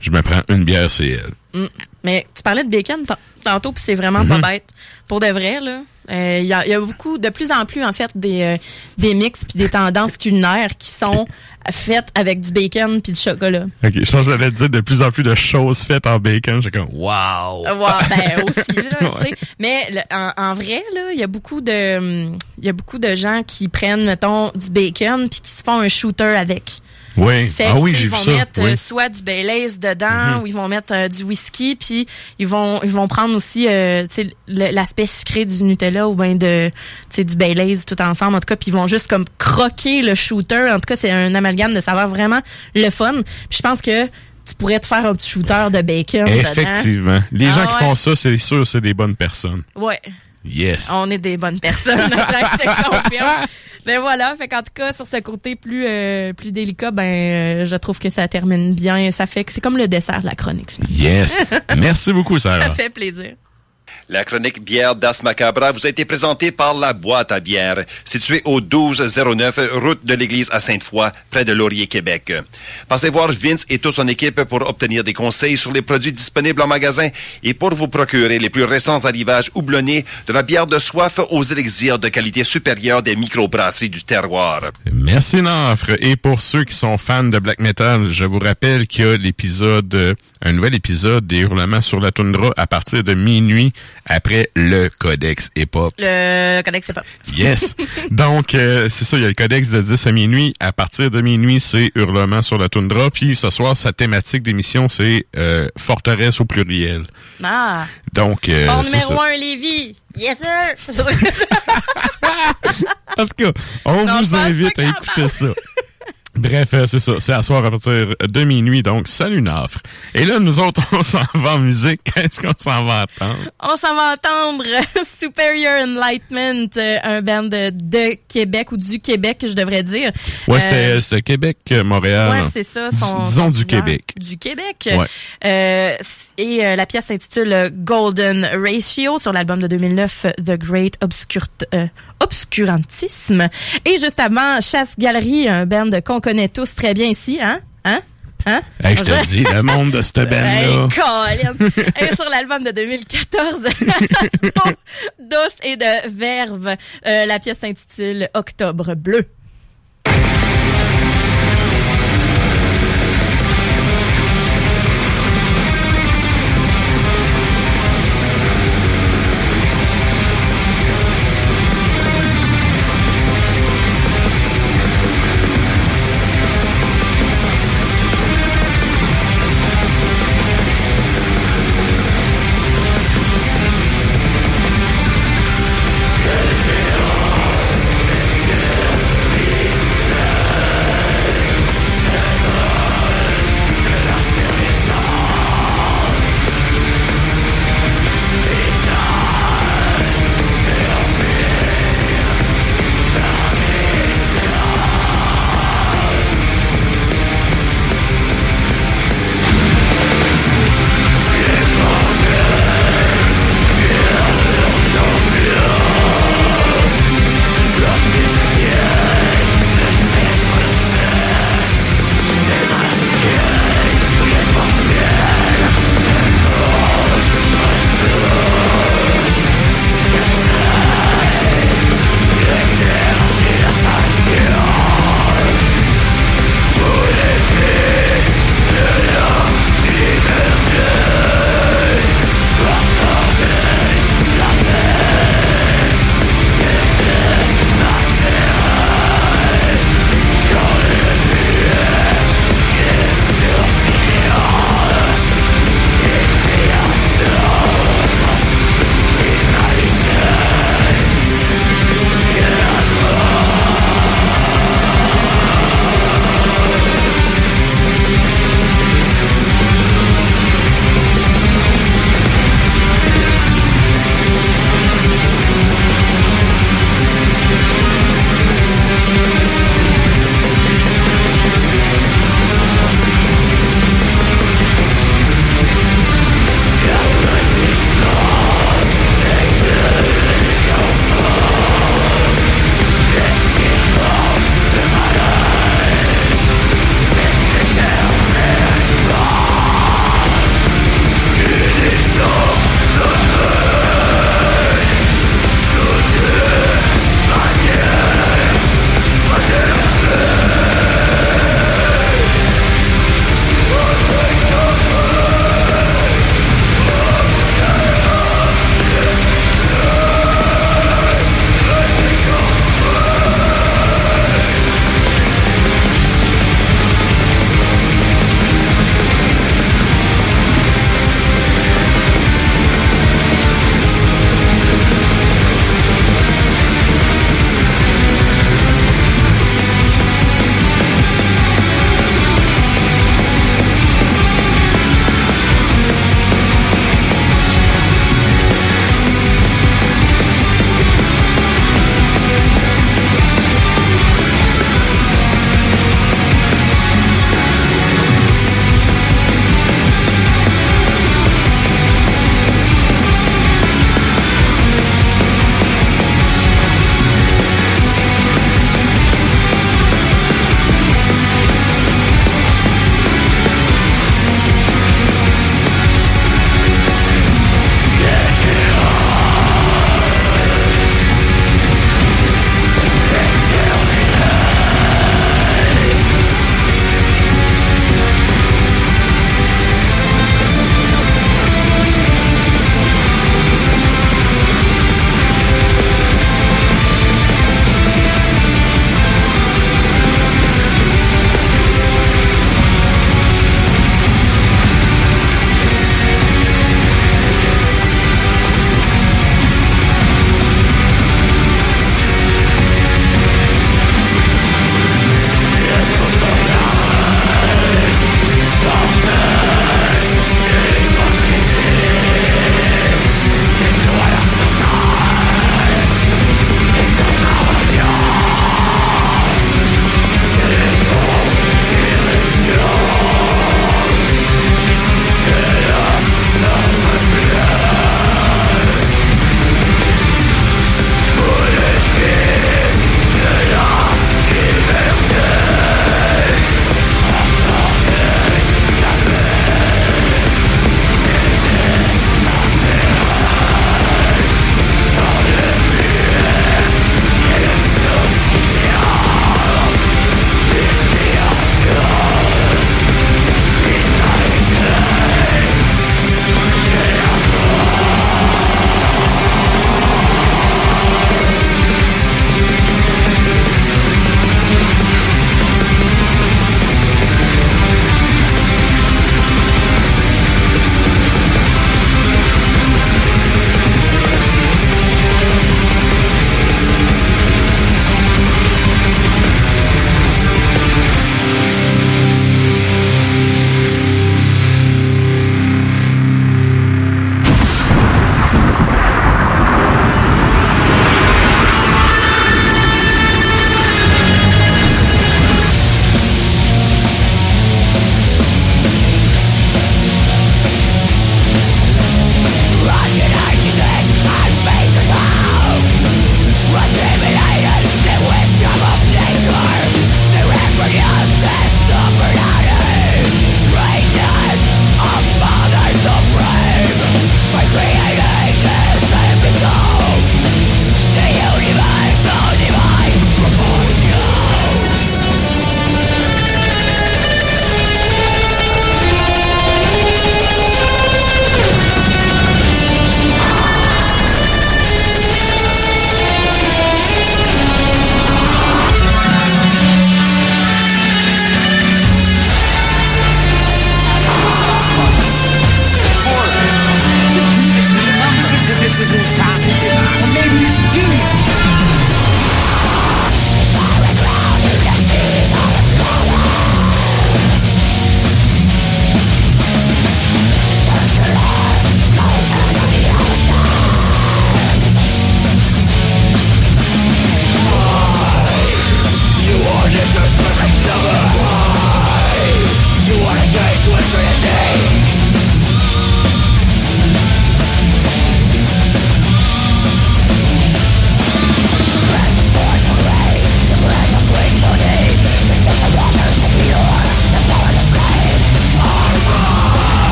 je me prends une bière, c'est elle. Mm. Mais tu parlais de bacon tan- tantôt, puis c'est vraiment Mhm. pas bête. Pour de vrai, là, euh, il y, a, il y a beaucoup, de plus en plus, en fait, des, euh, des mix puis des tendances culinaires qui sont faites avec du bacon puis du chocolat. Ok, je pense que j'allais dire de plus en plus de choses faites en bacon. J'ai comme wow. Euh, ouais, ben aussi, là, tu sais. Ouais. Mais le- en, en vrai, là, il y a beaucoup de, il y a beaucoup de gens qui prennent, mettons, du bacon puis qui se font un shooter avec. Oui. Fait Ah oui, tu sais, j'ai ils vu vont ça. mettre euh, oui. soit du Baileys dedans Mhm. ou ils vont mettre euh, du whisky puis ils vont ils vont prendre aussi euh, l'aspect sucré du Nutella ou bien de du Baileys tout ensemble en tout cas puis ils vont juste comme croquer le shooter en tout cas c'est un amalgame de saveurs vraiment le fun puis je pense que tu pourrais te faire un petit shooter de bacon dedans. Effectivement. Les Ah gens qui ouais. font ça, c'est sûr, c'est des bonnes personnes. ouais Yes. on est des bonnes personnes je te confirme ben voilà, fait qu'en tout cas sur ce côté plus euh, plus délicat, ben euh, je trouve que ça termine bien, ça fait que c'est comme le dessert de la chronique. finalement. Yes. Merci beaucoup, Ça Sarah. fait plaisir. La chronique bière d'As Macabra vous a été présentée par La Boîte à bière, située au 1209 route de l'église à Sainte-Foy, près de Laurier, Québec. Passez voir Vince et toute son équipe pour obtenir des conseils sur les produits disponibles en magasin et pour vous procurer les plus récents arrivages houblonnés de la bière de soif aux élixirs de qualité supérieure des microbrasseries du terroir. Merci, Nafre. Et pour ceux qui sont fans de black metal, je vous rappelle qu'il y a l'épisode, euh, un nouvel épisode des hurlements sur la toundra à partir de minuit après le Codex Hip-Hop. Le codex pas. Yes. Donc, euh, c'est ça, il y a le codex de 10 à minuit. À partir de minuit, c'est Hurlement sur la toundra. Puis ce soir, sa thématique d'émission, c'est euh, Forteresse au pluriel. Ah. Donc, euh, Bon numéro ça. 1 Lévis. Yes sir. En tout cas, on Non, vous invite à écouter ça. Bref, euh, c'est ça. C'est à soir à partir de minuit, donc salut Nafre. Et là, nous autres, on s'en va en musique. Qu'est-ce qu'on s'en va attendre? On s'en va entendre Superior Enlightenment, euh, un band de, de Québec ou du Québec, je devrais dire. Ouais, Euh, c'était Québec, euh, Montréal. Ouais, c'est ça. Son- disons son du Québec. Du Québec. Ouais. Euh, et euh, la pièce s'intitule Golden Ratio sur l'album de 2009 euh, The Great Obscurt euh, Obscurantisme. Et juste avant, Chasse Galerie, un band qu'on connaît tous très bien ici, hein? Hein? Hein? Hey, je te dis, le monde de cette band-là. Hey, sur l'album de 2014, Dos et de Verve, euh, la pièce s'intitule Octobre bleu.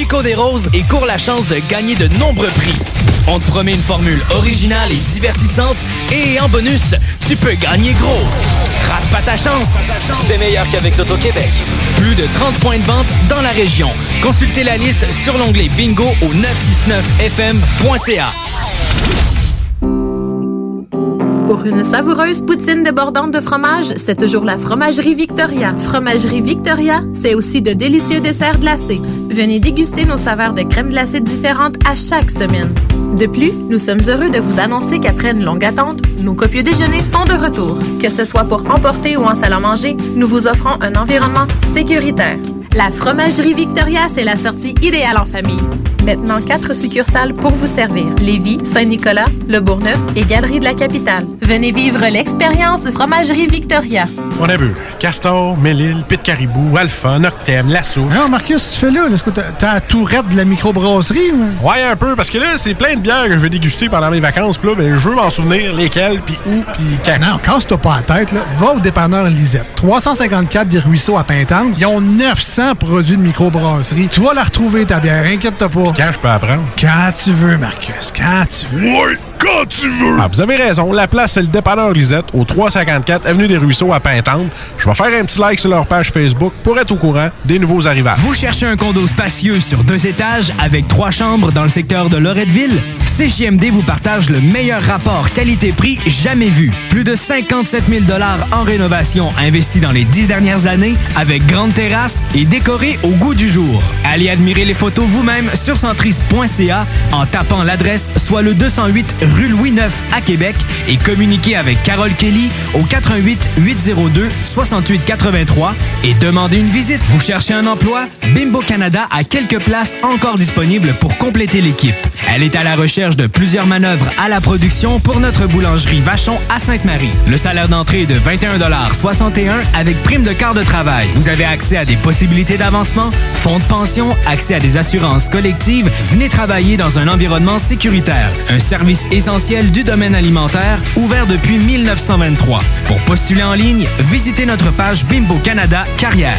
Chico des Roses et cours la chance de gagner de nombreux prix. On te promet une formule originale et divertissante et en bonus, tu peux gagner gros. Rate pas ta chance. C'est meilleur qu'avec l'Auto-Québec. Plus de 30 points de vente dans la région. Consultez la liste sur l'onglet bingo au 969fm.ca. Pour une savoureuse poutine débordante de fromage, c'est toujours la Fromagerie Victoria. Fromagerie Victoria, c'est aussi de délicieux desserts glacés. Venez déguster nos saveurs de crème glacée différentes à chaque semaine. De plus, nous sommes heureux de vous annoncer qu'après une longue attente, nos copieux déjeuners sont de retour. Que ce soit pour emporter ou en salle à manger, nous vous offrons un environnement sécuritaire. La Fromagerie Victoria, c'est la sortie idéale en famille. Maintenant, quatre succursales pour vous servir. Lévis, Saint-Nicolas, Le Bourgneuf et Galerie de la Capitale. Venez vivre l'expérience Fromagerie Victoria. On a vu Castor, Mélile, Pit Caribou, Alpha, Noctem, Lasso. Non, Marcus, tu fais là? Est-ce que t'as- la tourette de la microbrasserie? ou? Ouais, un peu, parce que là, c'est plein de bières que je vais déguster pendant mes vacances. Puis là, ben, je veux m'en souvenir lesquelles, puis où, puis quand. Non, casse-toi pas la tête, là. Va au dépanneur Lisette. 354 des Ruisseaux à Pintante. Ils ont 900 produits de microbrasserie. Tu vas la retrouver, ta bière. Inquiète-toi pas. Quand je peux apprendre? Quand tu veux, Marcus. Quand tu veux. Ouais, quand tu veux! Ah, vous avez raison. La place, c'est le dépanneur Lisette, au 354 Avenue des Ruisseaux à Pintante. Je vais faire un petit like sur leur page Facebook pour être au courant des nouveaux arrivages. Vous cherchez un condo spacieux sur deux étages avec trois chambres dans le secteur de Loretteville? CJMD vous partage le meilleur rapport qualité-prix jamais vu. Plus de 57 000 en rénovation investis dans les dix dernières années avec grande terrasse et décoré au goût du jour. Allez admirer les photos vous-même sur centris.ca en tapant l'adresse soit le 208 rue Louis IX à Québec et communiquez avec Carole Kelly au 88 802 68 83 et demandez une visite. Vous cherchez un emploi? Bimbo Canada a quelques places encore disponibles pour compléter l'équipe. Elle est à la recherche de plusieurs manœuvres à la production pour notre boulangerie Vachon à Sainte-Marie. Le salaire d'entrée est de 21,61 avec prime de quart de travail. Vous avez accès à des possibilités d'avancement, fonds de pension, accès à des assurances collectives. Venez travailler dans un environnement sécuritaire. Un service essentiel du domaine alimentaire ouvert depuis 1923. Pour postuler en ligne, visitez notre page Bimbo Canada Carrière.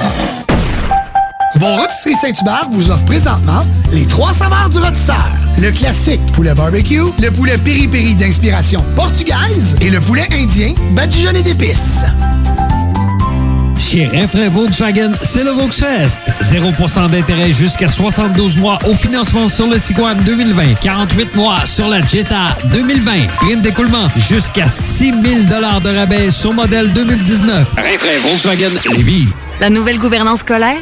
Vos rôtisseries Saint-Hubert vous offrent présentement les trois saveurs du rôtisseur. Le classique poulet barbecue, le poulet piri-piri d'inspiration portugaise et le poulet indien badigeonné d'épices. Chez Renfrais Volkswagen, c'est le Volksfest. 0% d'intérêt jusqu'à 72 mois au financement sur le Tiguan 2020. 48 mois sur la Jetta 2020. Prime d'écoulement jusqu'à 6 000 de rabais sur modèle 2019. Renfrais Volkswagen Lévis. La nouvelle gouvernance scolaire,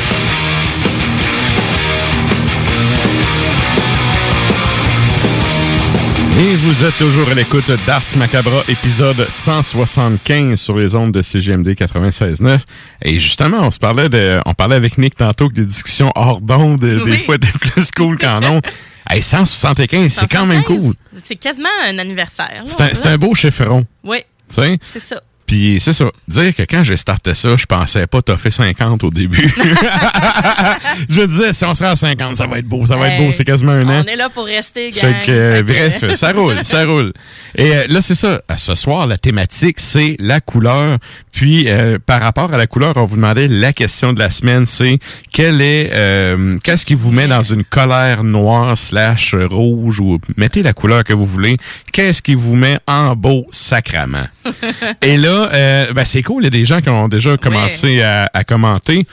Et vous êtes toujours à l'écoute d'Ars Macabra, épisode 175 sur les ondes de CGMD 96.9. Et justement, on se parlait de, on parlait avec Nick tantôt que les discussions hors d'onde, des fois, étaient plus cool qu'en ondes. Hey, 175, c'est quand même cool. C'est quasiment un anniversaire. C'est un, un beau chiffron. Oui, c'est ça. Puis c'est ça. Dire que quand j'ai starté ça, je pensais pas t'as fait 50 au début. je me disais, si on sera à 50, ça va être beau, ça va être beau, c'est quasiment un an. On est là pour rester, gang. Que, euh, bref, ça roule, ça roule. Et euh, là, c'est ça. Ce soir, la thématique, c'est la couleur. Puis, euh, par rapport à la couleur, on vous demandait la question de la semaine, c'est quel est, euh, qu'est-ce qui vous met dans une colère noire slash rouge ou mettez la couleur que vous voulez. Qu'est-ce qui vous met en beau sacrament? Et là, euh, ben, c'est cool. Il y a des gens qui ont déjà commencé à, à commenter.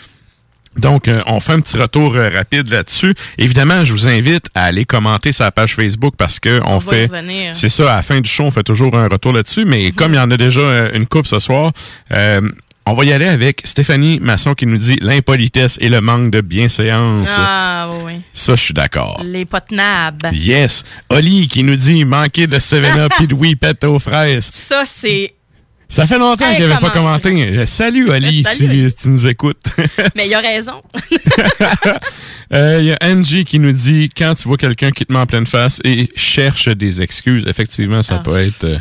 Donc, euh, on fait un petit retour euh, rapide là-dessus. Évidemment, je vous invite à aller commenter sa page Facebook parce que on, fait, c'est ça, à la fin du show, on fait toujours un retour là-dessus. Mhm. Mais comme il y en a déjà euh, une coupe ce soir, on va y aller avec Stéphanie Masson qui nous dit l'impolitesse et le manque de bienséance. Ah, oui, oui. Ça, je suis d'accord. Les potnabs. Yes. Oli qui nous dit manquer de 7-Up et de Whippet aux fraises. Ça, c'est. Ça fait longtemps qu'il n'avait pas commenté. Euh, Salut Ali, Salut, si, tu nous écoutes. Mais il a raison. Euh, Il y a Angie qui nous dit quand tu vois quelqu'un qui te met en pleine face et cherche des excuses, effectivement, ça Ah. peut être. euh,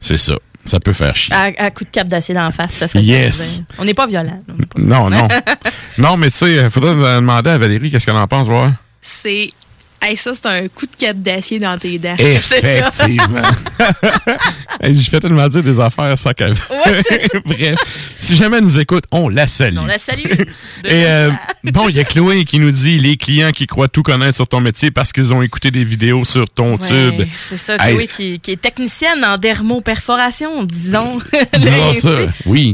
c'est ça. Ça peut faire chier. À, à coup de cap d'acier d'en face, ça fait Yes. On n'est pas violent. Non, non. non, mais tu sais, il faudrait demander à Valérie qu'est-ce qu'elle en pense, voir. C'est. Hey, ça, c'est un coup de cap d'acier dans tes dents. Effectivement. Je fais tellement dire des affaires sans qu'elle. Bref, si jamais elle nous écoute, on la salue. On la salue. Et euh, bon, il y a Chloé qui nous dit les clients qui croient tout connaître sur ton métier parce qu'ils ont écouté des vidéos sur ton tube. Ouais, c'est ça, Hey, Chloé, qui, qui est technicienne en dermoperforation, disons. Disons ça, sais, oui.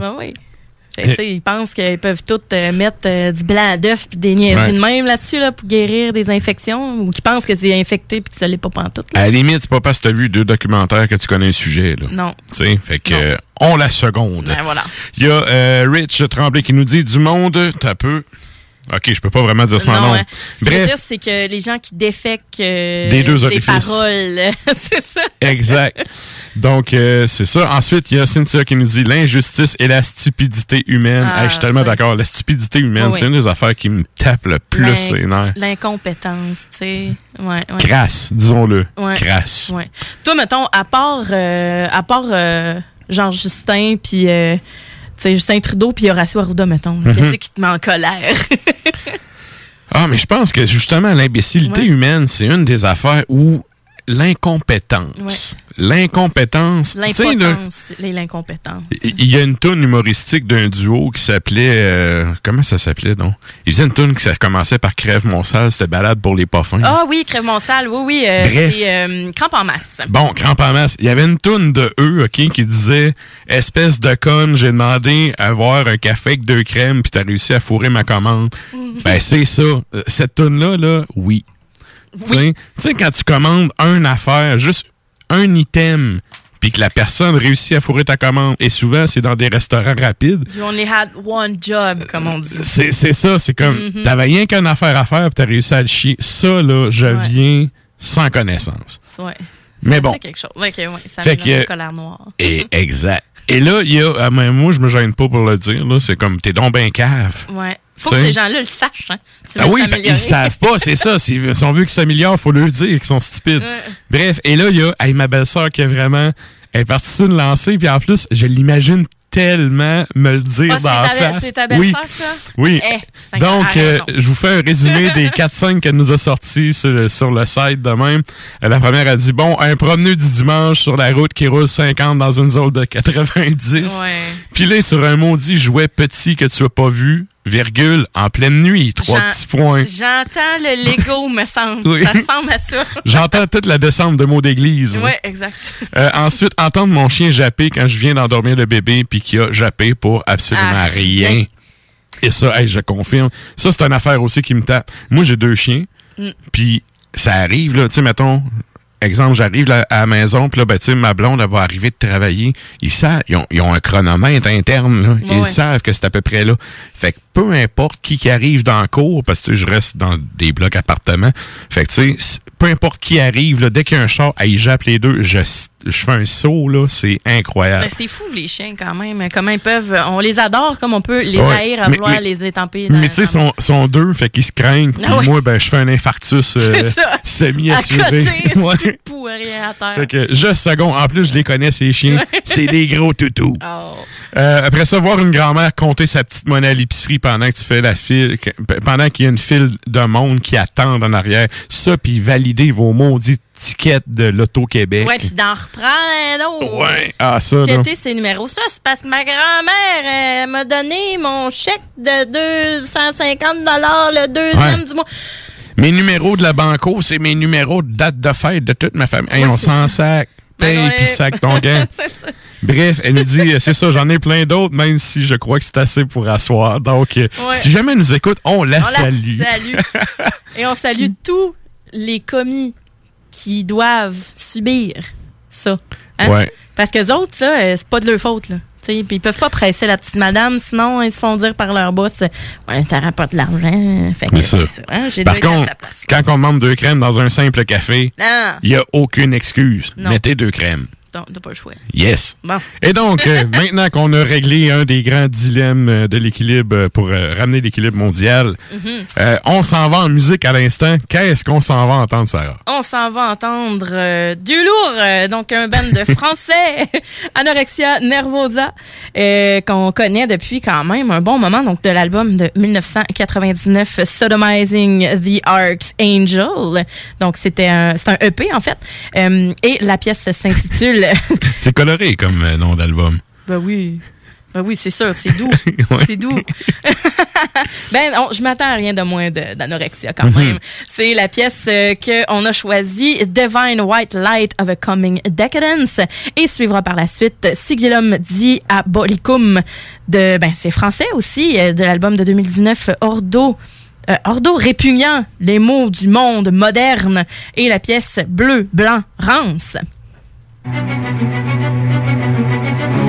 Fait tu ils pensent qu'ils peuvent tous euh, mettre euh, du blanc d'œuf puis des niaiseries Ouais. de même là-dessus là, pour guérir des infections ou qui pensent que c'est infecté puis que ça l'est pas pantoute. Là. À la limite, c'est pas parce que t'as vu deux documentaires que tu connais un sujet. Là. Non. Tu sais, fait que euh, on la seconde. Ben, voilà. Il y a euh, Rich Tremblay qui nous dit du monde, t'as peu. Ok, je peux pas vraiment dire son Non, nom. ouais. Ce que je veux Bref, dire, c'est que les gens qui défèquent euh, Des deux des orifices. paroles, c'est ça. exact. Donc, euh, c'est ça. Ensuite, il y a Cynthia qui nous dit l'injustice et la stupidité humaine. Ah, Hey, je suis tellement d'accord. La stupidité humaine, Oui, c'est une des affaires qui me tape le plus L'in- les nerfs. L'incompétence, tu sais. Ouais, ouais. Crasse, disons-le. Ouais. Crasse. Ouais. Toi, mettons, à part, euh, à part euh, genre Justin, puis euh, tu sais, Justin Trudeau, puis Horacio Arruda, mettons, Mhm. qu'est-ce qui te met en colère? Ah, mais je pense que justement, l'imbécilité Ouais. humaine, c'est une des affaires où l'incompétence. L'incompétence. L'impotence, les- l'incompétence. Il y a une toune humoristique d'un duo qui s'appelait euh, comment ça s'appelait donc? Il faisait une toune qui ça commençait par Crève mon sale, c'était balade pour les pas fins. Ah oui, crève mon sale, oui, oui, euh, Bref. c'est euh, crampe en masse. Bon, crampe en masse. Il y avait une toune de eux, OK, qui disait Espèce de conne, j'ai demandé à avoir un café avec deux crèmes, puis t'as réussi à fourrer ma commande. ben, c'est ça. Euh, Cette toune-là, là, oui. Tu sais- Tu sais, quand tu commandes une affaire, juste un item, puis que la personne réussit à fourrer ta commande, et souvent, c'est dans des restaurants rapides, You only had one job, comme on dit. c'est c'est ça, c'est comme, Mhm. t'avais rien qu'une affaire à faire, puis t'as réussi à le chier. Ça, là, je Ouais. viens sans connaissance. Ouais. Mais bon. C'est quelque chose. Ok, ouais, ça Fait que- colère noire. Et exact. Et là, il y a, ah, moi, je me gêne pas pour le dire, là, c'est comme, t'es donc ben cave. Ouais. Faut que ces gens-là le sachent, hein. Ah veux oui, ben, ils savent pas, c'est ça. Si, si on veut qu'ils s'améliorent, faut leur dire qu'ils sont stupides. Bref, et là, il y a hey, ma belle-sœur qui est vraiment, elle est partie sur une lancée, puis en plus, je l'imagine tellement me le dire Ah, dans la belle- face. c'est ta belle-sœur, oui. ça? Oui. Eh, Donc, euh, je vous fais un résumé des 4-5 qu'elle nous a sortis sur, le- sur le site de même. Euh, La première a dit, bon, un promeneux du dimanche sur la route qui roule 50 dans une zone de 90. Ouais. Puis là, sur un maudit jouet petit que tu as pas vu, virgule, en pleine nuit, trois petits points. J'entends le Lego, me semble. Oui. Ça ressemble à ça. J'entends toute la descente de mots d'église. moi. Ouais, exact. Euh, ensuite, entendre mon chien japper quand je viens d'endormir le bébé puis qu'il a jappé pour absolument Ah, rien. Et ça, hey, je confirme. Ça, c'est une affaire aussi qui me tape. Moi, j'ai deux chiens. Mm. Puis ça arrive, là, tu sais, mettons, exemple, j'arrive à la maison, puis là, ben, tu sais, ma blonde, elle va arriver de travailler. Ils savent, ils ont, ils ont un chronomètre interne, là. Ils Ouais, savent que c'est à peu près là. Fait que peu importe qui qui arrive dans le cours, parce que je reste dans des blocs appartements. Fait que, tu sais, peu importe qui arrive, là, dès qu'il y a un char, hey, jappe les deux, je, je fais un saut, là, c'est incroyable. Ben, c'est fou, les chiens, quand même. Comment ils peuvent. On les adore comme on peut les Ouais. haïr à Mais- vouloir mais- les étamper. dans- Mais tu sais, sont, sont deux, fait qu'ils se craignent. Ah ouais. moi, ben, je fais un infarctus euh, semi-assuré. Pour rien à terre. Fait que, juste second. En plus, je les connais, ces chiens. C'est des gros toutous. Oh. Euh, après ça, voir une grand-mère compter sa petite monnaie à l'épicerie pendant que tu fais la file, pendant qu'il y a une file de monde qui attendent en arrière. Ça, puis valider vos maudits tickets de l'Auto-Québec. Ouais, puis d'en reprendre un autre. Ouais. Ah, ça, là. Téter ses numéros. Ça, c'est parce que ma grand-mère elle m'a donné mon chèque de 250 le deuxième Ouais. du mois. Mes numéros de la banco, c'est mes numéros de date de fête de toute ma famille. Hey, on s'en sac. Ben Paye puis sac ton gain. Bref, elle nous dit, euh, c'est ça, j'en ai plein d'autres, même si je crois que c'est assez pour asseoir. Donc, euh, Ouais. si jamais elle nous écoute, on la On salue. la salue. Et on salue tous les commis qui doivent subir ça. Hein? Ouais. Parce que les autres, ça, euh, c'est pas de leur faute, là. Puis ils peuvent pas presser la petite madame, sinon ils se font dire par leur boss Ouais, t'auras pas de l'argent. Fait que C'est ça. ça. hein, J'ai Par contre, place. quand on demande deux crèmes dans un simple café, il n'y a aucune excuse. Non. Mettez deux crèmes. T'as t'as pas le choix. Yes. Bon. Et donc, euh, maintenant qu'on a réglé un des grands dilemmes euh, de l'équilibre euh, pour euh, ramener l'équilibre mondial, Mhm. euh, on s'en va en musique à l'instant. Qu'est-ce qu'on s'en va entendre, Sarah? On s'en va entendre du lourd, donc un band de français, Anorexia Nervosa, qu'on connaît depuis quand même un bon moment, donc de l'album de 1999, Sodomizing the Archangel. Donc c'était un, un EP en fait, et la pièce s'intitule. C'est coloré comme euh, nom d'album. ben oui. Ben oui, c'est sûr, c'est doux. Ouais. C'est doux. ben, on- je m'attends à rien de moins d'anorexia quand même. C'est la pièce euh, qu'on a choisie, Divine White Light of a Coming Decadence, et suivra par la suite Sigillum Diabolicum de, ben, c'est français aussi, euh, de l'album de 2019, Ordo. euh, Ordo répugnant les mots du monde moderne et la pièce bleu, blanc, rance. うん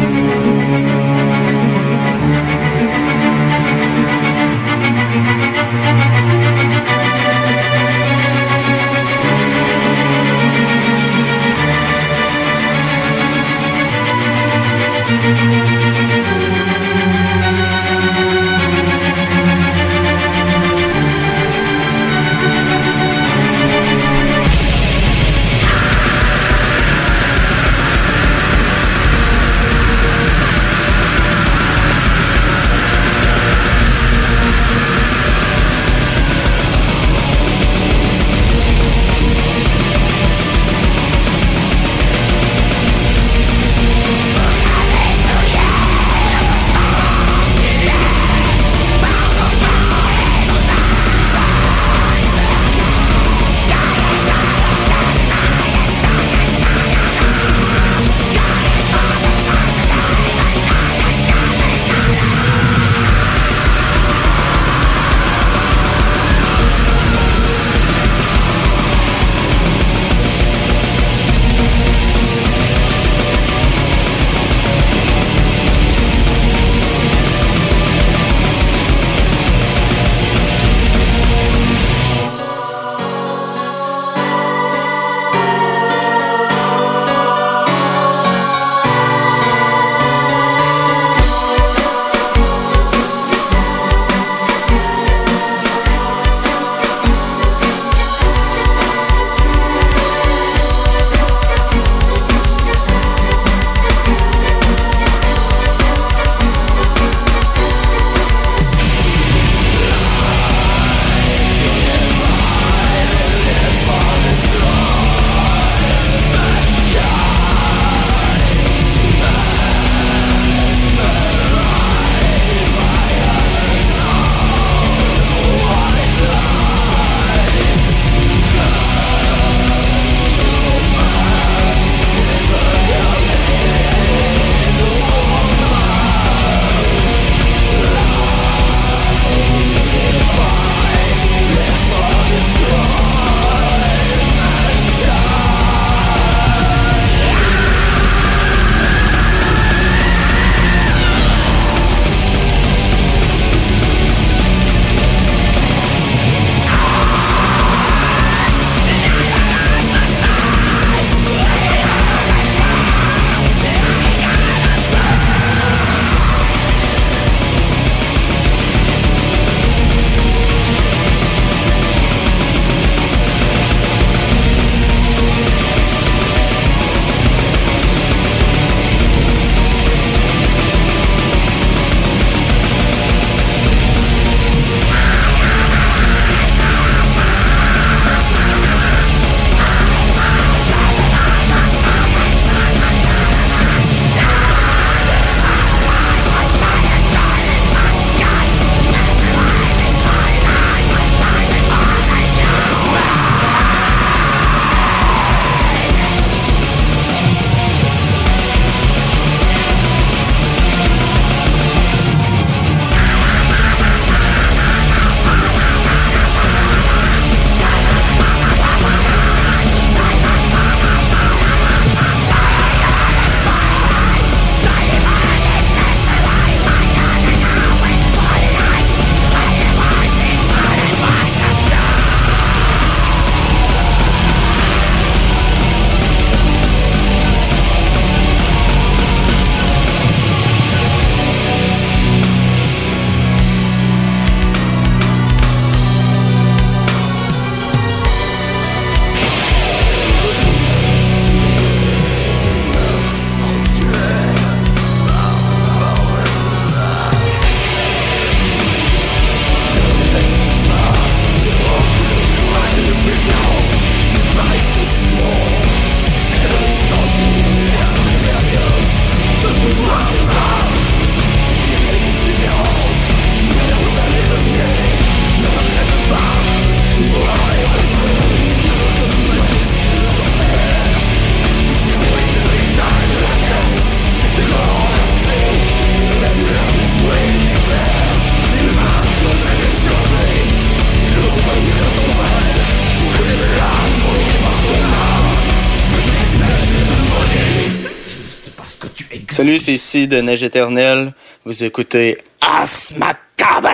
Ici de Neige Éternelle. Vous écoutez As Macabra!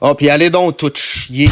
Oh, puis allez donc tout chier.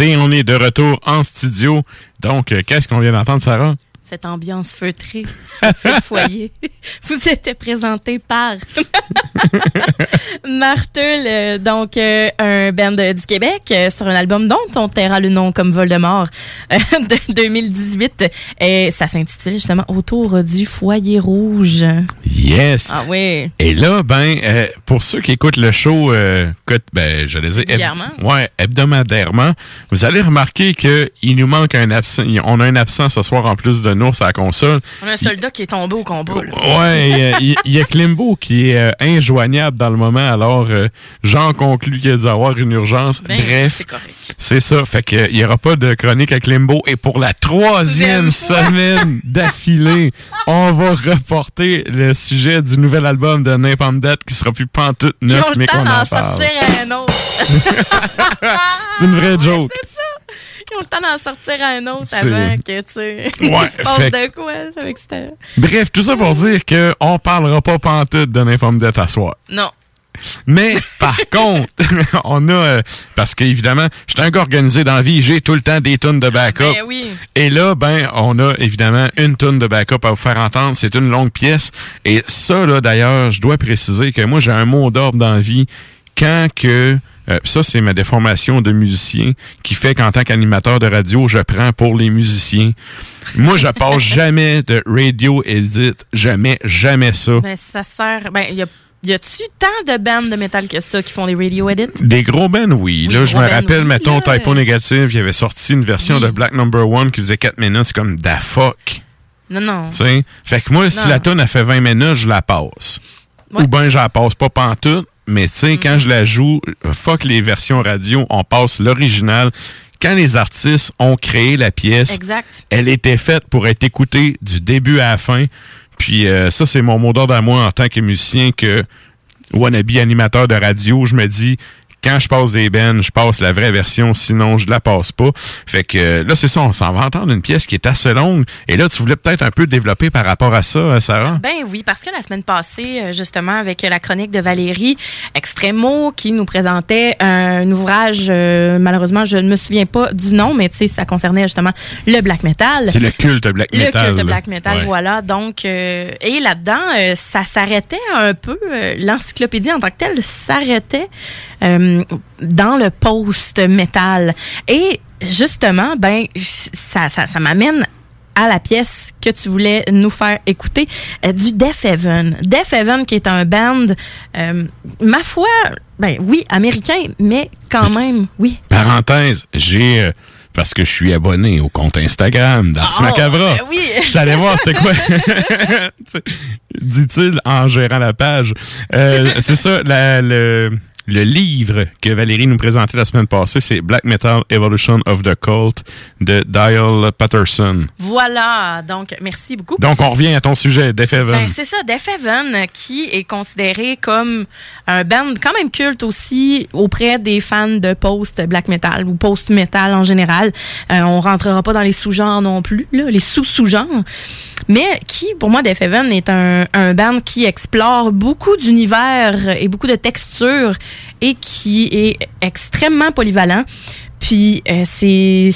On est de retour en studio. Donc, euh, qu'est-ce qu'on vient d'entendre, Sarah? Cette ambiance feutrée, feu foyer, vous était présenté par Martel, euh, donc euh, un band du Québec euh, sur un album dont on taira le nom comme Voldemort de 2018. Et ça s'intitule justement Autour du foyer rouge. Yes. Ah oui. Et là, ben, pour ceux qui écoutent le show, écoute, ben, je les ai Régulièrement. ouais, hebdomadairement, vous allez remarquer que il nous manque un absent. On a un absent ce soir en plus de nous à la console. On a un soldat qui est tombé au combat. là. Ouais, il il y, a Klimbo qui est injoignable dans le moment, alors euh, j'en conclus qu'il a dû avoir une urgence. Ben, Bref, c'est ça. Fait que il y aura pas de chronique à Klimbo et pour la troisième semaine d'affilée, on va reporter le sujet du nouvel album de Napalm Death qui sera plus pantoute Ils neuf, ont le mais temps qu'on d'en en parle. sortir un autre. C'est une vraie joke. Ils ont le temps d'en sortir un autre avant que, tu sais, Ouais, se passe fait- de quoi avec cette... Bref, tout ça pour dire que on parlera pas pantoute de Napalm Death à soir. Non. Mais par contre, on a euh, parce qu'évidemment, je suis un gars organisé dans la vie, j'ai tout le temps des tonnes de backup. Ben oui. Et là, ben, on a évidemment une tonne de backup à vous faire entendre. C'est une longue pièce. Et ça, là, d'ailleurs, je dois préciser que moi, j'ai un mot d'ordre dans la vie. Quand que euh, ça, c'est ma déformation de musicien qui fait qu'en tant qu'animateur de radio, je prends pour les musiciens. Moi, je passe jamais de radio edit. Jamais, jamais ça. Ben, ça sert... Ben, y a... Y a-tu tant de bandes de métal que ça qui font des radio edits? Des gros bands, oui. Oui, là, je me rappelle, oui, mettons, là. Typo Négative, il avait sorti une version de Black Number One qui faisait 4 minutes. C'est comme da fuck. Non, non. Tu sais? Fait que moi, si la tonne a fait 20 minutes, je la passe. Ouais. Ou ben, je la passe pas pantoute. Mais tu sais, quand je la joue, euh, fuck les versions radio, on passe l'original. Quand les artistes ont créé la pièce, Exact. elle était faite pour être écoutée du début à la fin. Puis euh, ça, c'est mon mot d'ordre à moi en tant que musicien que wannabe animateur de radio. Je me dis, quand je passe des bennes, je passe la vraie version, sinon je la passe pas. Fait que euh, là, c'est ça, on s'en va entendre une pièce qui est assez longue. Et là, tu voulais peut-être un peu développer par rapport à ça, hein, Sarah? Ben oui, parce que la semaine passée, euh, justement, avec la chronique de Valérie Extremo, qui nous présentait un ouvrage, euh, malheureusement, je ne me souviens pas du nom, mais tu sais, ça concernait justement le black metal. C'est le culte black Le metal. culte là. black metal, Ouais. voilà. Donc, euh, et là-dedans, euh, ça s'arrêtait un peu. L'encyclopédie en tant que telle s'arrêtait euh, dans le post-metal. Et justement, ben, ça, ça, ça m'amène à la pièce que tu voulais nous faire écouter euh, du Death Heaven. Death Heaven qui est un band, euh, ma foi, ben oui, américain, mais quand même, oui. Parenthèse, j'ai... euh, parce que je suis abonné au compte Instagram d'Ars Oh, Macabra. ben oui. Allé voir c'est quoi. Dit-il en gérant la page. Euh, c'est ça, la- le, le livre que Valérie nous présentait la semaine passée, c'est Black Metal Evolution of the Cult de Dial Patterson. Voilà, donc merci beaucoup. Donc, on revient à ton sujet, Def Heaven. Ben, c'est ça, Def Heaven, qui est considéré comme un band quand même culte aussi auprès des fans de post-black metal ou post-metal en général. Euh, on rentrera pas dans les sous-genres non plus, là, les sous-sous-genres. Mais qui, pour moi, Def Heaven est un, un band qui explore beaucoup d'univers et beaucoup de textures et qui est extrêmement polyvalent. Puis euh, c'est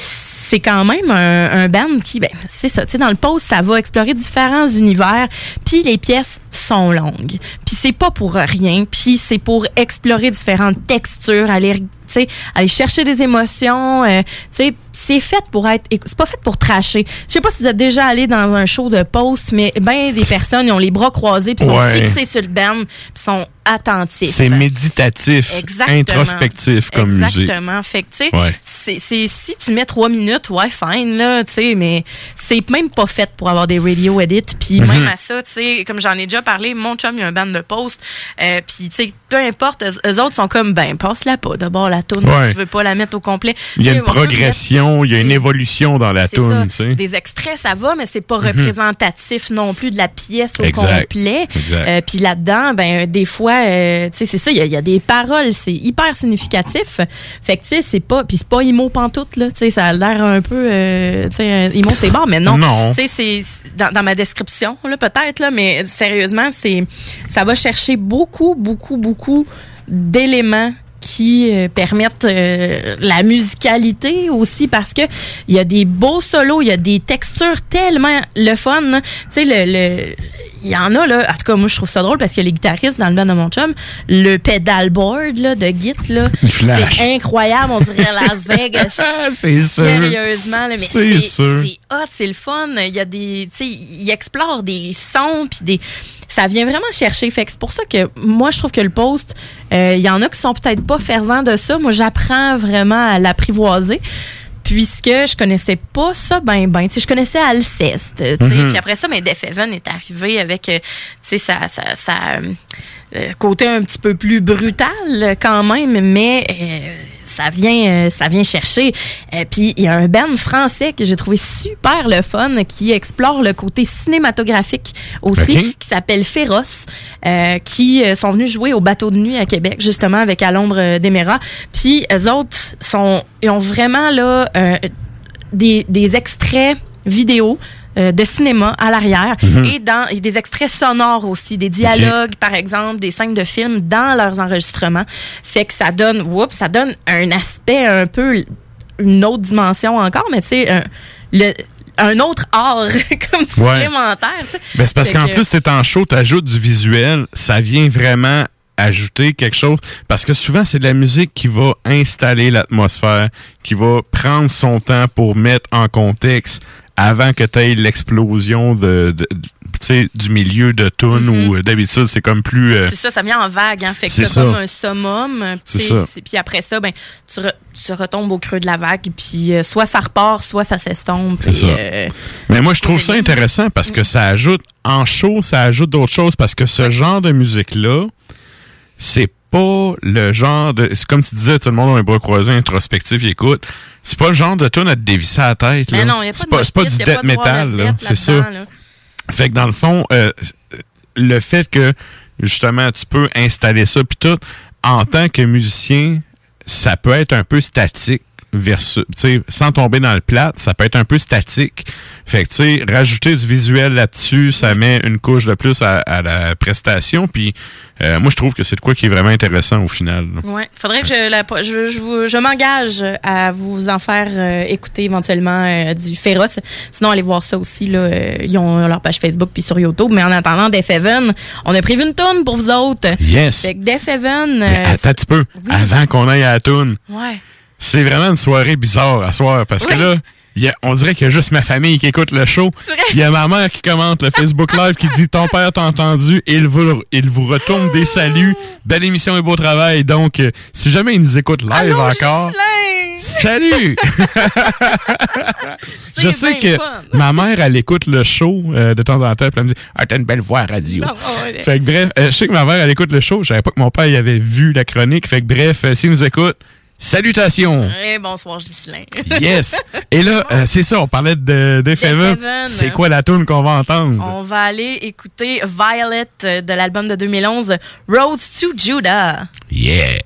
c'est quand même un, un band qui, ben, c'est ça, tu sais, dans le post, ça va explorer différents univers, puis les pièces sont longues. Puis c'est pas pour rien, puis c'est pour explorer différentes textures, aller, tu sais, aller chercher des émotions, euh, tu sais, c'est fait pour être, c'est pas fait pour tracher. Je sais pas si vous êtes déjà allé dans un show de post, mais ben des personnes, ils ont les bras croisés, puis sont Ouais. fixés sur le band, puis sont attentifs. C'est méditatif, Exactement. introspectif comme musique. Exactement. Fait que, tu sais, Ouais. c'est, c'est- si tu mets trois minutes, ouais, fine, là, tu sais, mais c'est même pas fait pour avoir des radio edits. Puis Mhm. même à ça, tu sais, comme j'en ai déjà parlé, mon chum, il y a un band de post. Euh, puis, tu sais, peu importe, eux, eux autres sont comme, ben, passe-la pas d'abord la tourne Ouais. si tu veux pas la mettre au complet. Il y a une progression, il y a une évolution dans la tune, tu sais. Des extraits, ça va, mais c'est pas Mhm. représentatif non plus de la pièce au Exact. complet. Euh, Puis là-dedans, ben des fois, euh, tu sais, c'est ça, il y, a- il y a des paroles, c'est hyper significatif. Fait que tu sais, c'est pas, puis c'est pas imo pantoute là, tu sais, ça a l'air un peu, euh, tu sais, imo c'est bon, mais non. Non. Tu sais, c'est c'est dans, dans ma description là peut-être là, mais sérieusement, c'est, ça va chercher beaucoup, beaucoup, beaucoup d'éléments qui euh, permettent euh, la musicalité aussi parce que il y a des beaux solos, il y a des textures tellement le fun. là. Tu sais, le, le- il y en a, là. En tout cas, moi, je trouve ça drôle parce que les guitaristes dans le band de mon chum, le pedalboard, là, de Git, là. C'est incroyable. On dirait Las Vegas. C'est sûr. Sérieusement, là, mais C'est c'est sûr. c'est hot, c'est le fun. Il y a des, tu sais, il explore des sons puis des, ça vient vraiment chercher. Fait que c'est pour ça que moi je trouve que le post, euh, il y en a qui sont peut-être pas fervents de ça. Moi j'apprends vraiment à l'apprivoiser. Puisque je connaissais pas ça ben ben, tu je connaissais Alceste, tu sais, Mhm. puis après ça ben Def Heaven est arrivé avec euh, tu sais ça ça, ça euh, côté un petit peu plus brutal quand même, mais euh, ça vient euh, ça vient chercher. Euh, Puis il y a un band français que j'ai trouvé super le fun qui explore le côté cinématographique aussi, qui s'appelle Féroce, euh, qui sont venus jouer au bateau de nuit à Québec justement avec à l'ombre d'Éméra. Puis eux autres sont ils ont vraiment là des, des extraits vidéo euh, de cinéma à l'arrière Mhm. et dans et des extraits sonores aussi, des dialogues par exemple, des scènes de films dans leurs enregistrements. Fait que ça donne, oups, ça donne un aspect un peu une autre dimension encore, mais tu sais un, le un autre art comme supplémentaire. Ben, c'est parce qu'en que- plus, t'es en show, t'ajoutes du visuel, ça vient vraiment ajouter quelque chose. Parce que souvent, c'est de la musique qui va installer l'atmosphère, qui va prendre son temps pour mettre en contexte avant que tu aies l'explosion de, de- de- tu sais, du milieu de tune où d'habitude c'est comme plus euh, C'est ça, ça vient en vague, hein. Fait que C'est comme un summum. Puis après ça, ben, tu, re- tu retombes au creux de la vague, puis euh, soit ça repart, soit ça s'estompe. C'est puis, ça. euh, Mais moi, je trouve ça intéressant parce que ça ajoute, en show, ça ajoute d'autres choses parce que ce genre de musique-là, c'est pas le genre de. C'est comme tu disais, tout le monde a un bras croisé, introspectif, il écoute. C'est pas le genre de tune à te dévisser la tête. Mais là. non, y a pas c'est de pas, c'est pas du death metal, C'est ça. Fait que dans le fond, euh, le fait que justement tu peux installer ça puis tout, en tant que musicien, ça peut être un peu statique versus, tu sais, sans tomber dans le plat, ça peut être un peu statique. Fait que tu sais, rajouter du visuel là-dessus, ça met une couche de plus à, à la prestation. Puis euh, moi, je trouve que c'est de quoi qui est vraiment intéressant au final. Ouais, faudrait que je, la, je, je, vous- je m'engage à vous en faire euh, écouter éventuellement euh, du féroce. Sinon, allez voir ça aussi. Là, euh, ils ont leur page Facebook puis sur YouTube. Mais en attendant, Def Heaven, on a prévu une tourne pour vous autres. Yes. Fait que Def Heaven. Euh, attends un petit peu, avant qu'on aille à la toune. ouais. C'est vraiment une soirée bizarre à soir parce que là, y a- on dirait qu'il y a juste ma famille qui écoute le show. Il y a ma mère qui commente le Facebook Live qui dit Ton père t'a entendu il vous, il vous retourne des saluts. Belle émission et beau travail. Donc, euh, si jamais il nous écoute live encore. Salut! Je sais que ma mère, elle écoute le show euh, de temps en temps, puis elle me dit Ah, t'as une belle voix à radio. Ah, ouais. Fait que bref, euh, je sais que ma mère, elle écoute le show. Je savais pas que mon père il avait vu la chronique. Fait que bref, euh, s'il nous écoute, salutations! Eh, bonsoir, Ghislain. Yes! Et là, euh, c'est ça, on parlait de Def Heaven. Heaven. C'est quoi la tune qu'on va entendre? On va aller écouter Violet euh, de l'album de 2011, Roads to Judah. Yeah!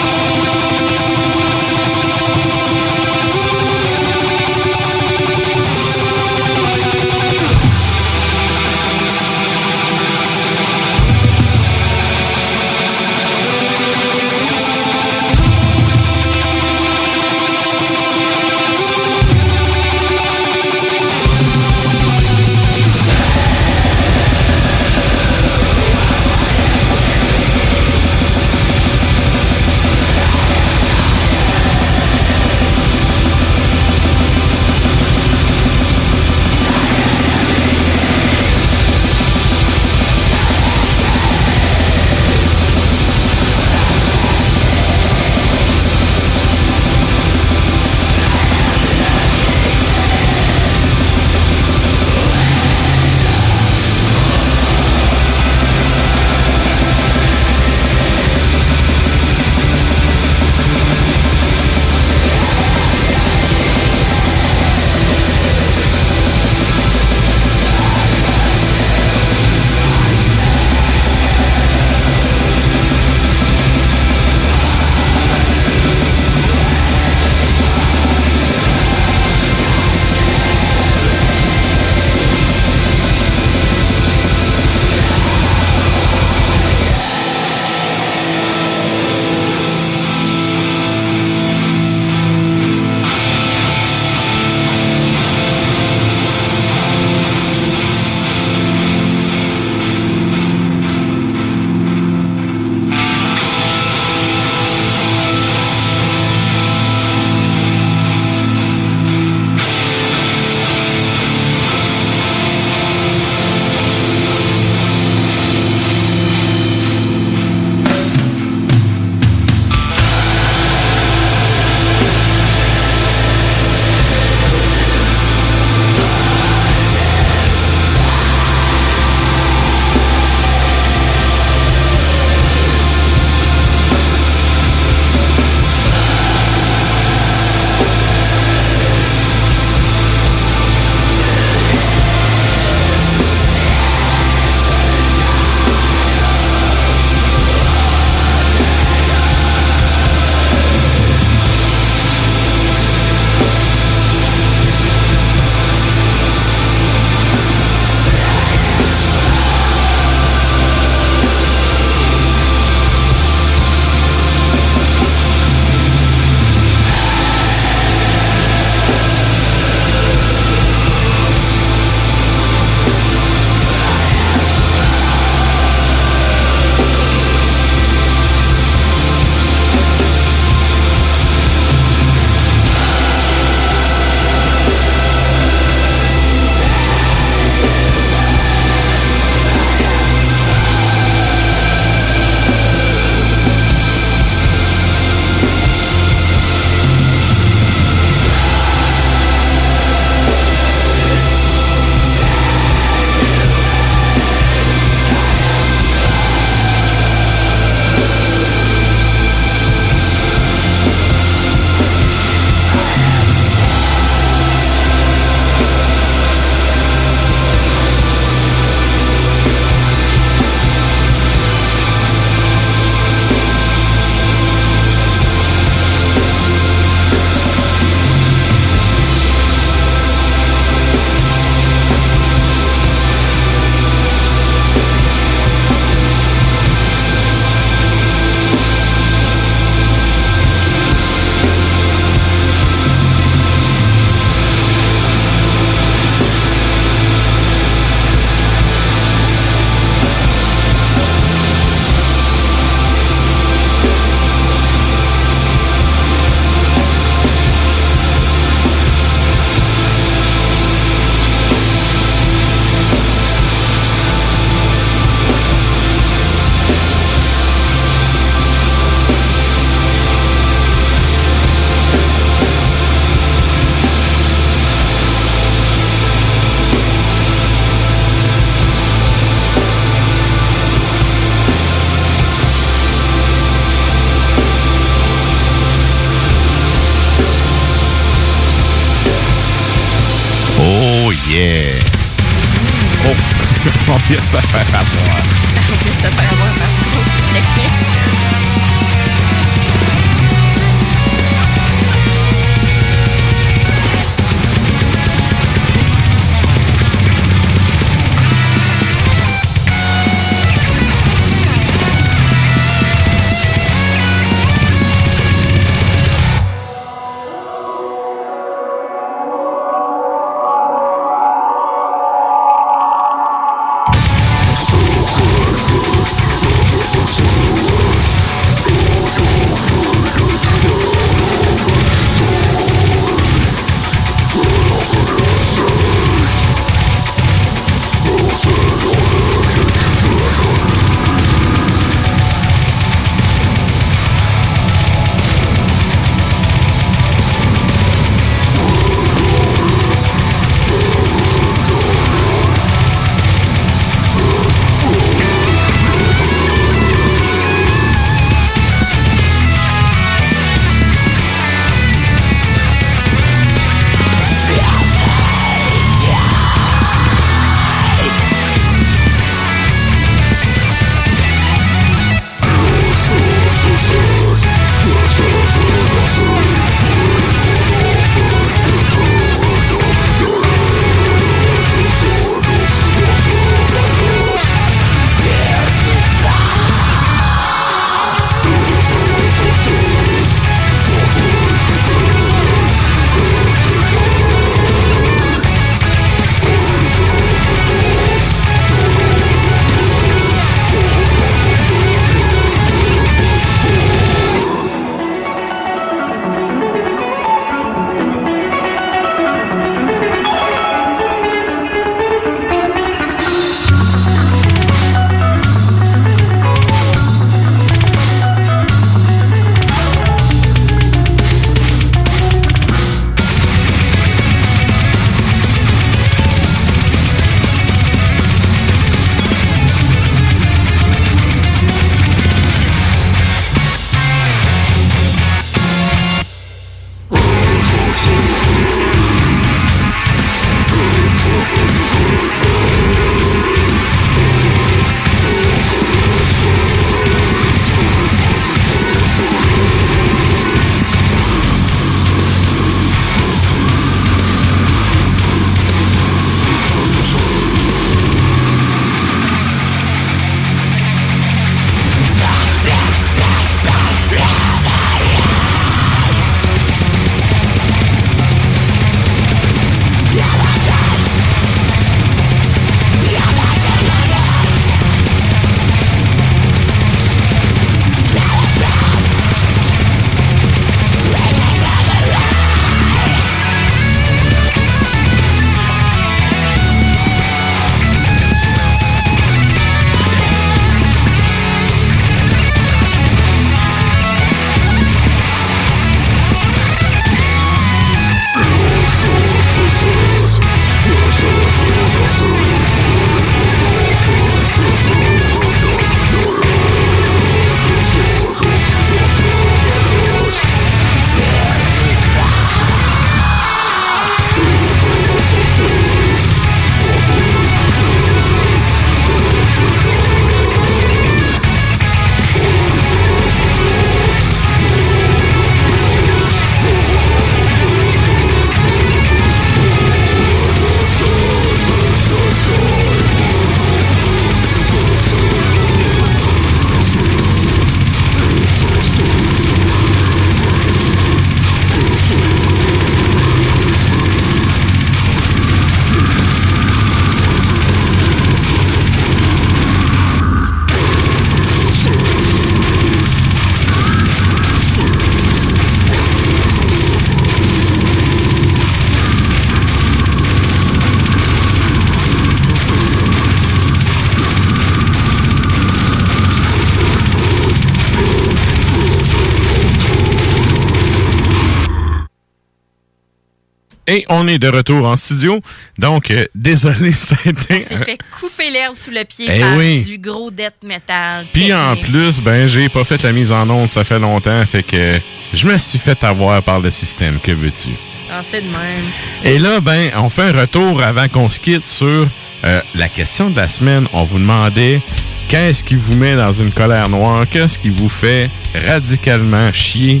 Et on est de retour en studio. Donc, euh, désolé, ça a été... On s'est fait couper l'herbe sous le pied Eh par oui. du gros death metal. Puis en plus, ben j'ai pas fait la mise en onde, ça fait longtemps, fait que je me suis fait avoir par le système, que veux-tu? Ah, c'est de même. Et là, ben, on fait un retour avant qu'on se quitte sur euh, la question de la semaine. On vous demandait qu'est-ce qui vous met dans une colère noire, qu'est-ce qui vous fait radicalement chier?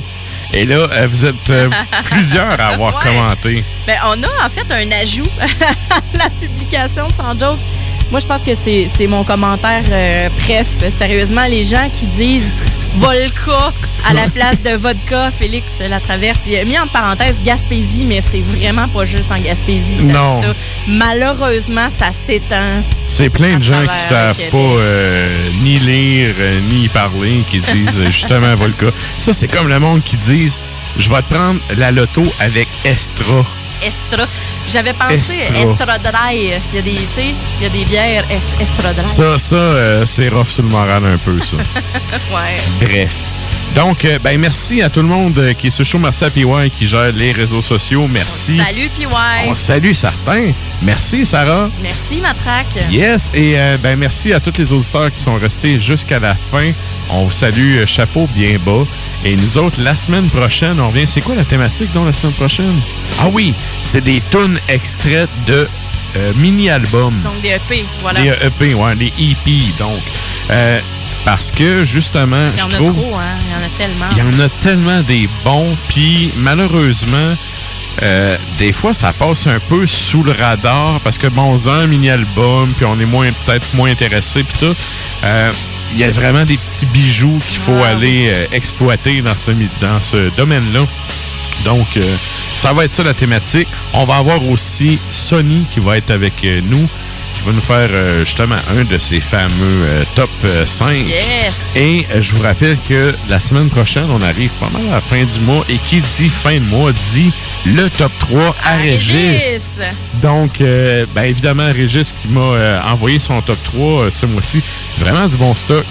Et là, euh, vous êtes euh, plusieurs à avoir Ouais. commenté. Ben, on a en fait un ajout à la publication sans joke. Moi, je pense que c'est mon commentaire euh, bref. Sérieusement, les gens qui disent Volca à la place de vodka, Félix la traverse. Il a mis en parenthèse Gaspésie, mais c'est vraiment pas juste en Gaspésie. Non. ça. Malheureusement, ça s'étend. C'est plein de gens qui savent pas euh, ni lire euh, ni parler, qui disent euh, justement Volca. Ça, c'est comme le monde qui disent Je vais te prendre la loto avec Estra. Estra. J'avais pensé Estra. Dry. Il y a des, tu sais, il y a des bières es- Estra Dry. Ça, ça euh, c'est rough sur le moral un peu, ça. ouais. Bref. Donc, euh, ben merci à tout le monde euh, qui est sur show. Merci à PY qui gère les réseaux sociaux. Merci. Salut, PY. On salue certains. Merci, Sarah. Merci, Matraque. Yes, et euh, ben merci à tous les auditeurs qui sont restés jusqu'à la fin. On vous salue, euh, chapeau bien bas. Et nous autres, la semaine prochaine, on revient. C'est quoi la thématique, donc, la semaine prochaine? Ah oui, c'est des tunes extraites de euh, mini-albums. Donc, des EP, voilà. Des EP, ouais, des EP, donc. Parce que, justement, Il y en je a trop, hein. Il y en a tellement. Il y en a tellement des bons, puis malheureusement, euh, des fois, ça passe un peu sous le radar parce que, bon, on a un mini-album, puis on est moins peut-être moins intéressé, puis tout. Euh, Il y a vraiment des petits bijoux qu'il faut aller euh, exploiter dans ce, dans ce domaine-là. Donc, euh, ça va être ça la thématique. On va avoir aussi Sony qui va être avec euh, nous, va nous faire euh, justement un de ces fameux euh, top euh, 5. Yes! Et euh, je vous rappelle que la semaine prochaine, on arrive pas mal à la fin du mois. Et qui dit fin de mois dit le top 3 à, Régis. Régis. Donc, euh, ben évidemment, Régis qui m'a euh, envoyé son top 3 euh, ce mois-ci. Vraiment du bon stock.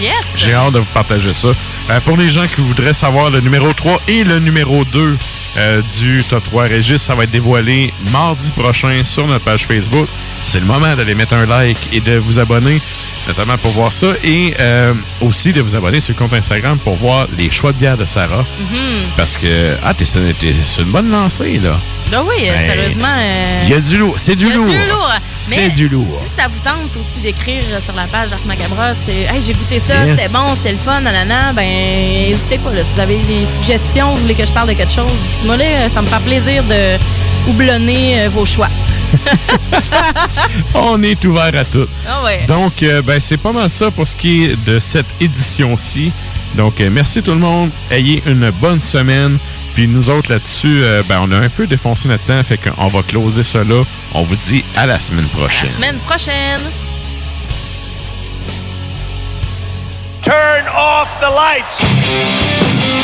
Yes! J'ai hâte de vous partager ça. Euh, pour les gens qui voudraient savoir le numéro 3 et le numéro 2 euh, du top 3 Régis, ça va être dévoilé mardi prochain sur notre page Facebook. C'est le moment d'aller mettre un like et de vous abonner, notamment pour voir ça. Et euh, aussi de vous abonner sur le compte Instagram pour voir les choix de bière de Sarah. Mhm. Parce que, ah, t'es t'es sur une bonne lancée, là. Ah oui, euh, Ben, sérieusement. euh, Il y a du lourd. C'est du du lourd. C'est du lourd. Si ça vous tente aussi d'écrire sur la page d'Art Macabra, c'est Hey, j'ai goûté ça, Yes. c'était bon, c'était le fun, nanana, ben n'hésitez pas là. Si vous avez des suggestions, vous voulez que je parle de quelque chose, moi là, ça me fait plaisir de houblonner euh, vos choix. On est ouvert à tout. Ah ouais. Donc, euh, ben, c'est pas mal ça pour ce qui est de cette édition-ci. Donc, euh, merci tout le monde. Ayez une bonne semaine. Puis nous autres là-dessus, euh, ben, on a un peu défoncé notre temps, fait qu'on va closer ça là. On vous dit à la semaine prochaine. Semaine prochaine. Turn off the lights.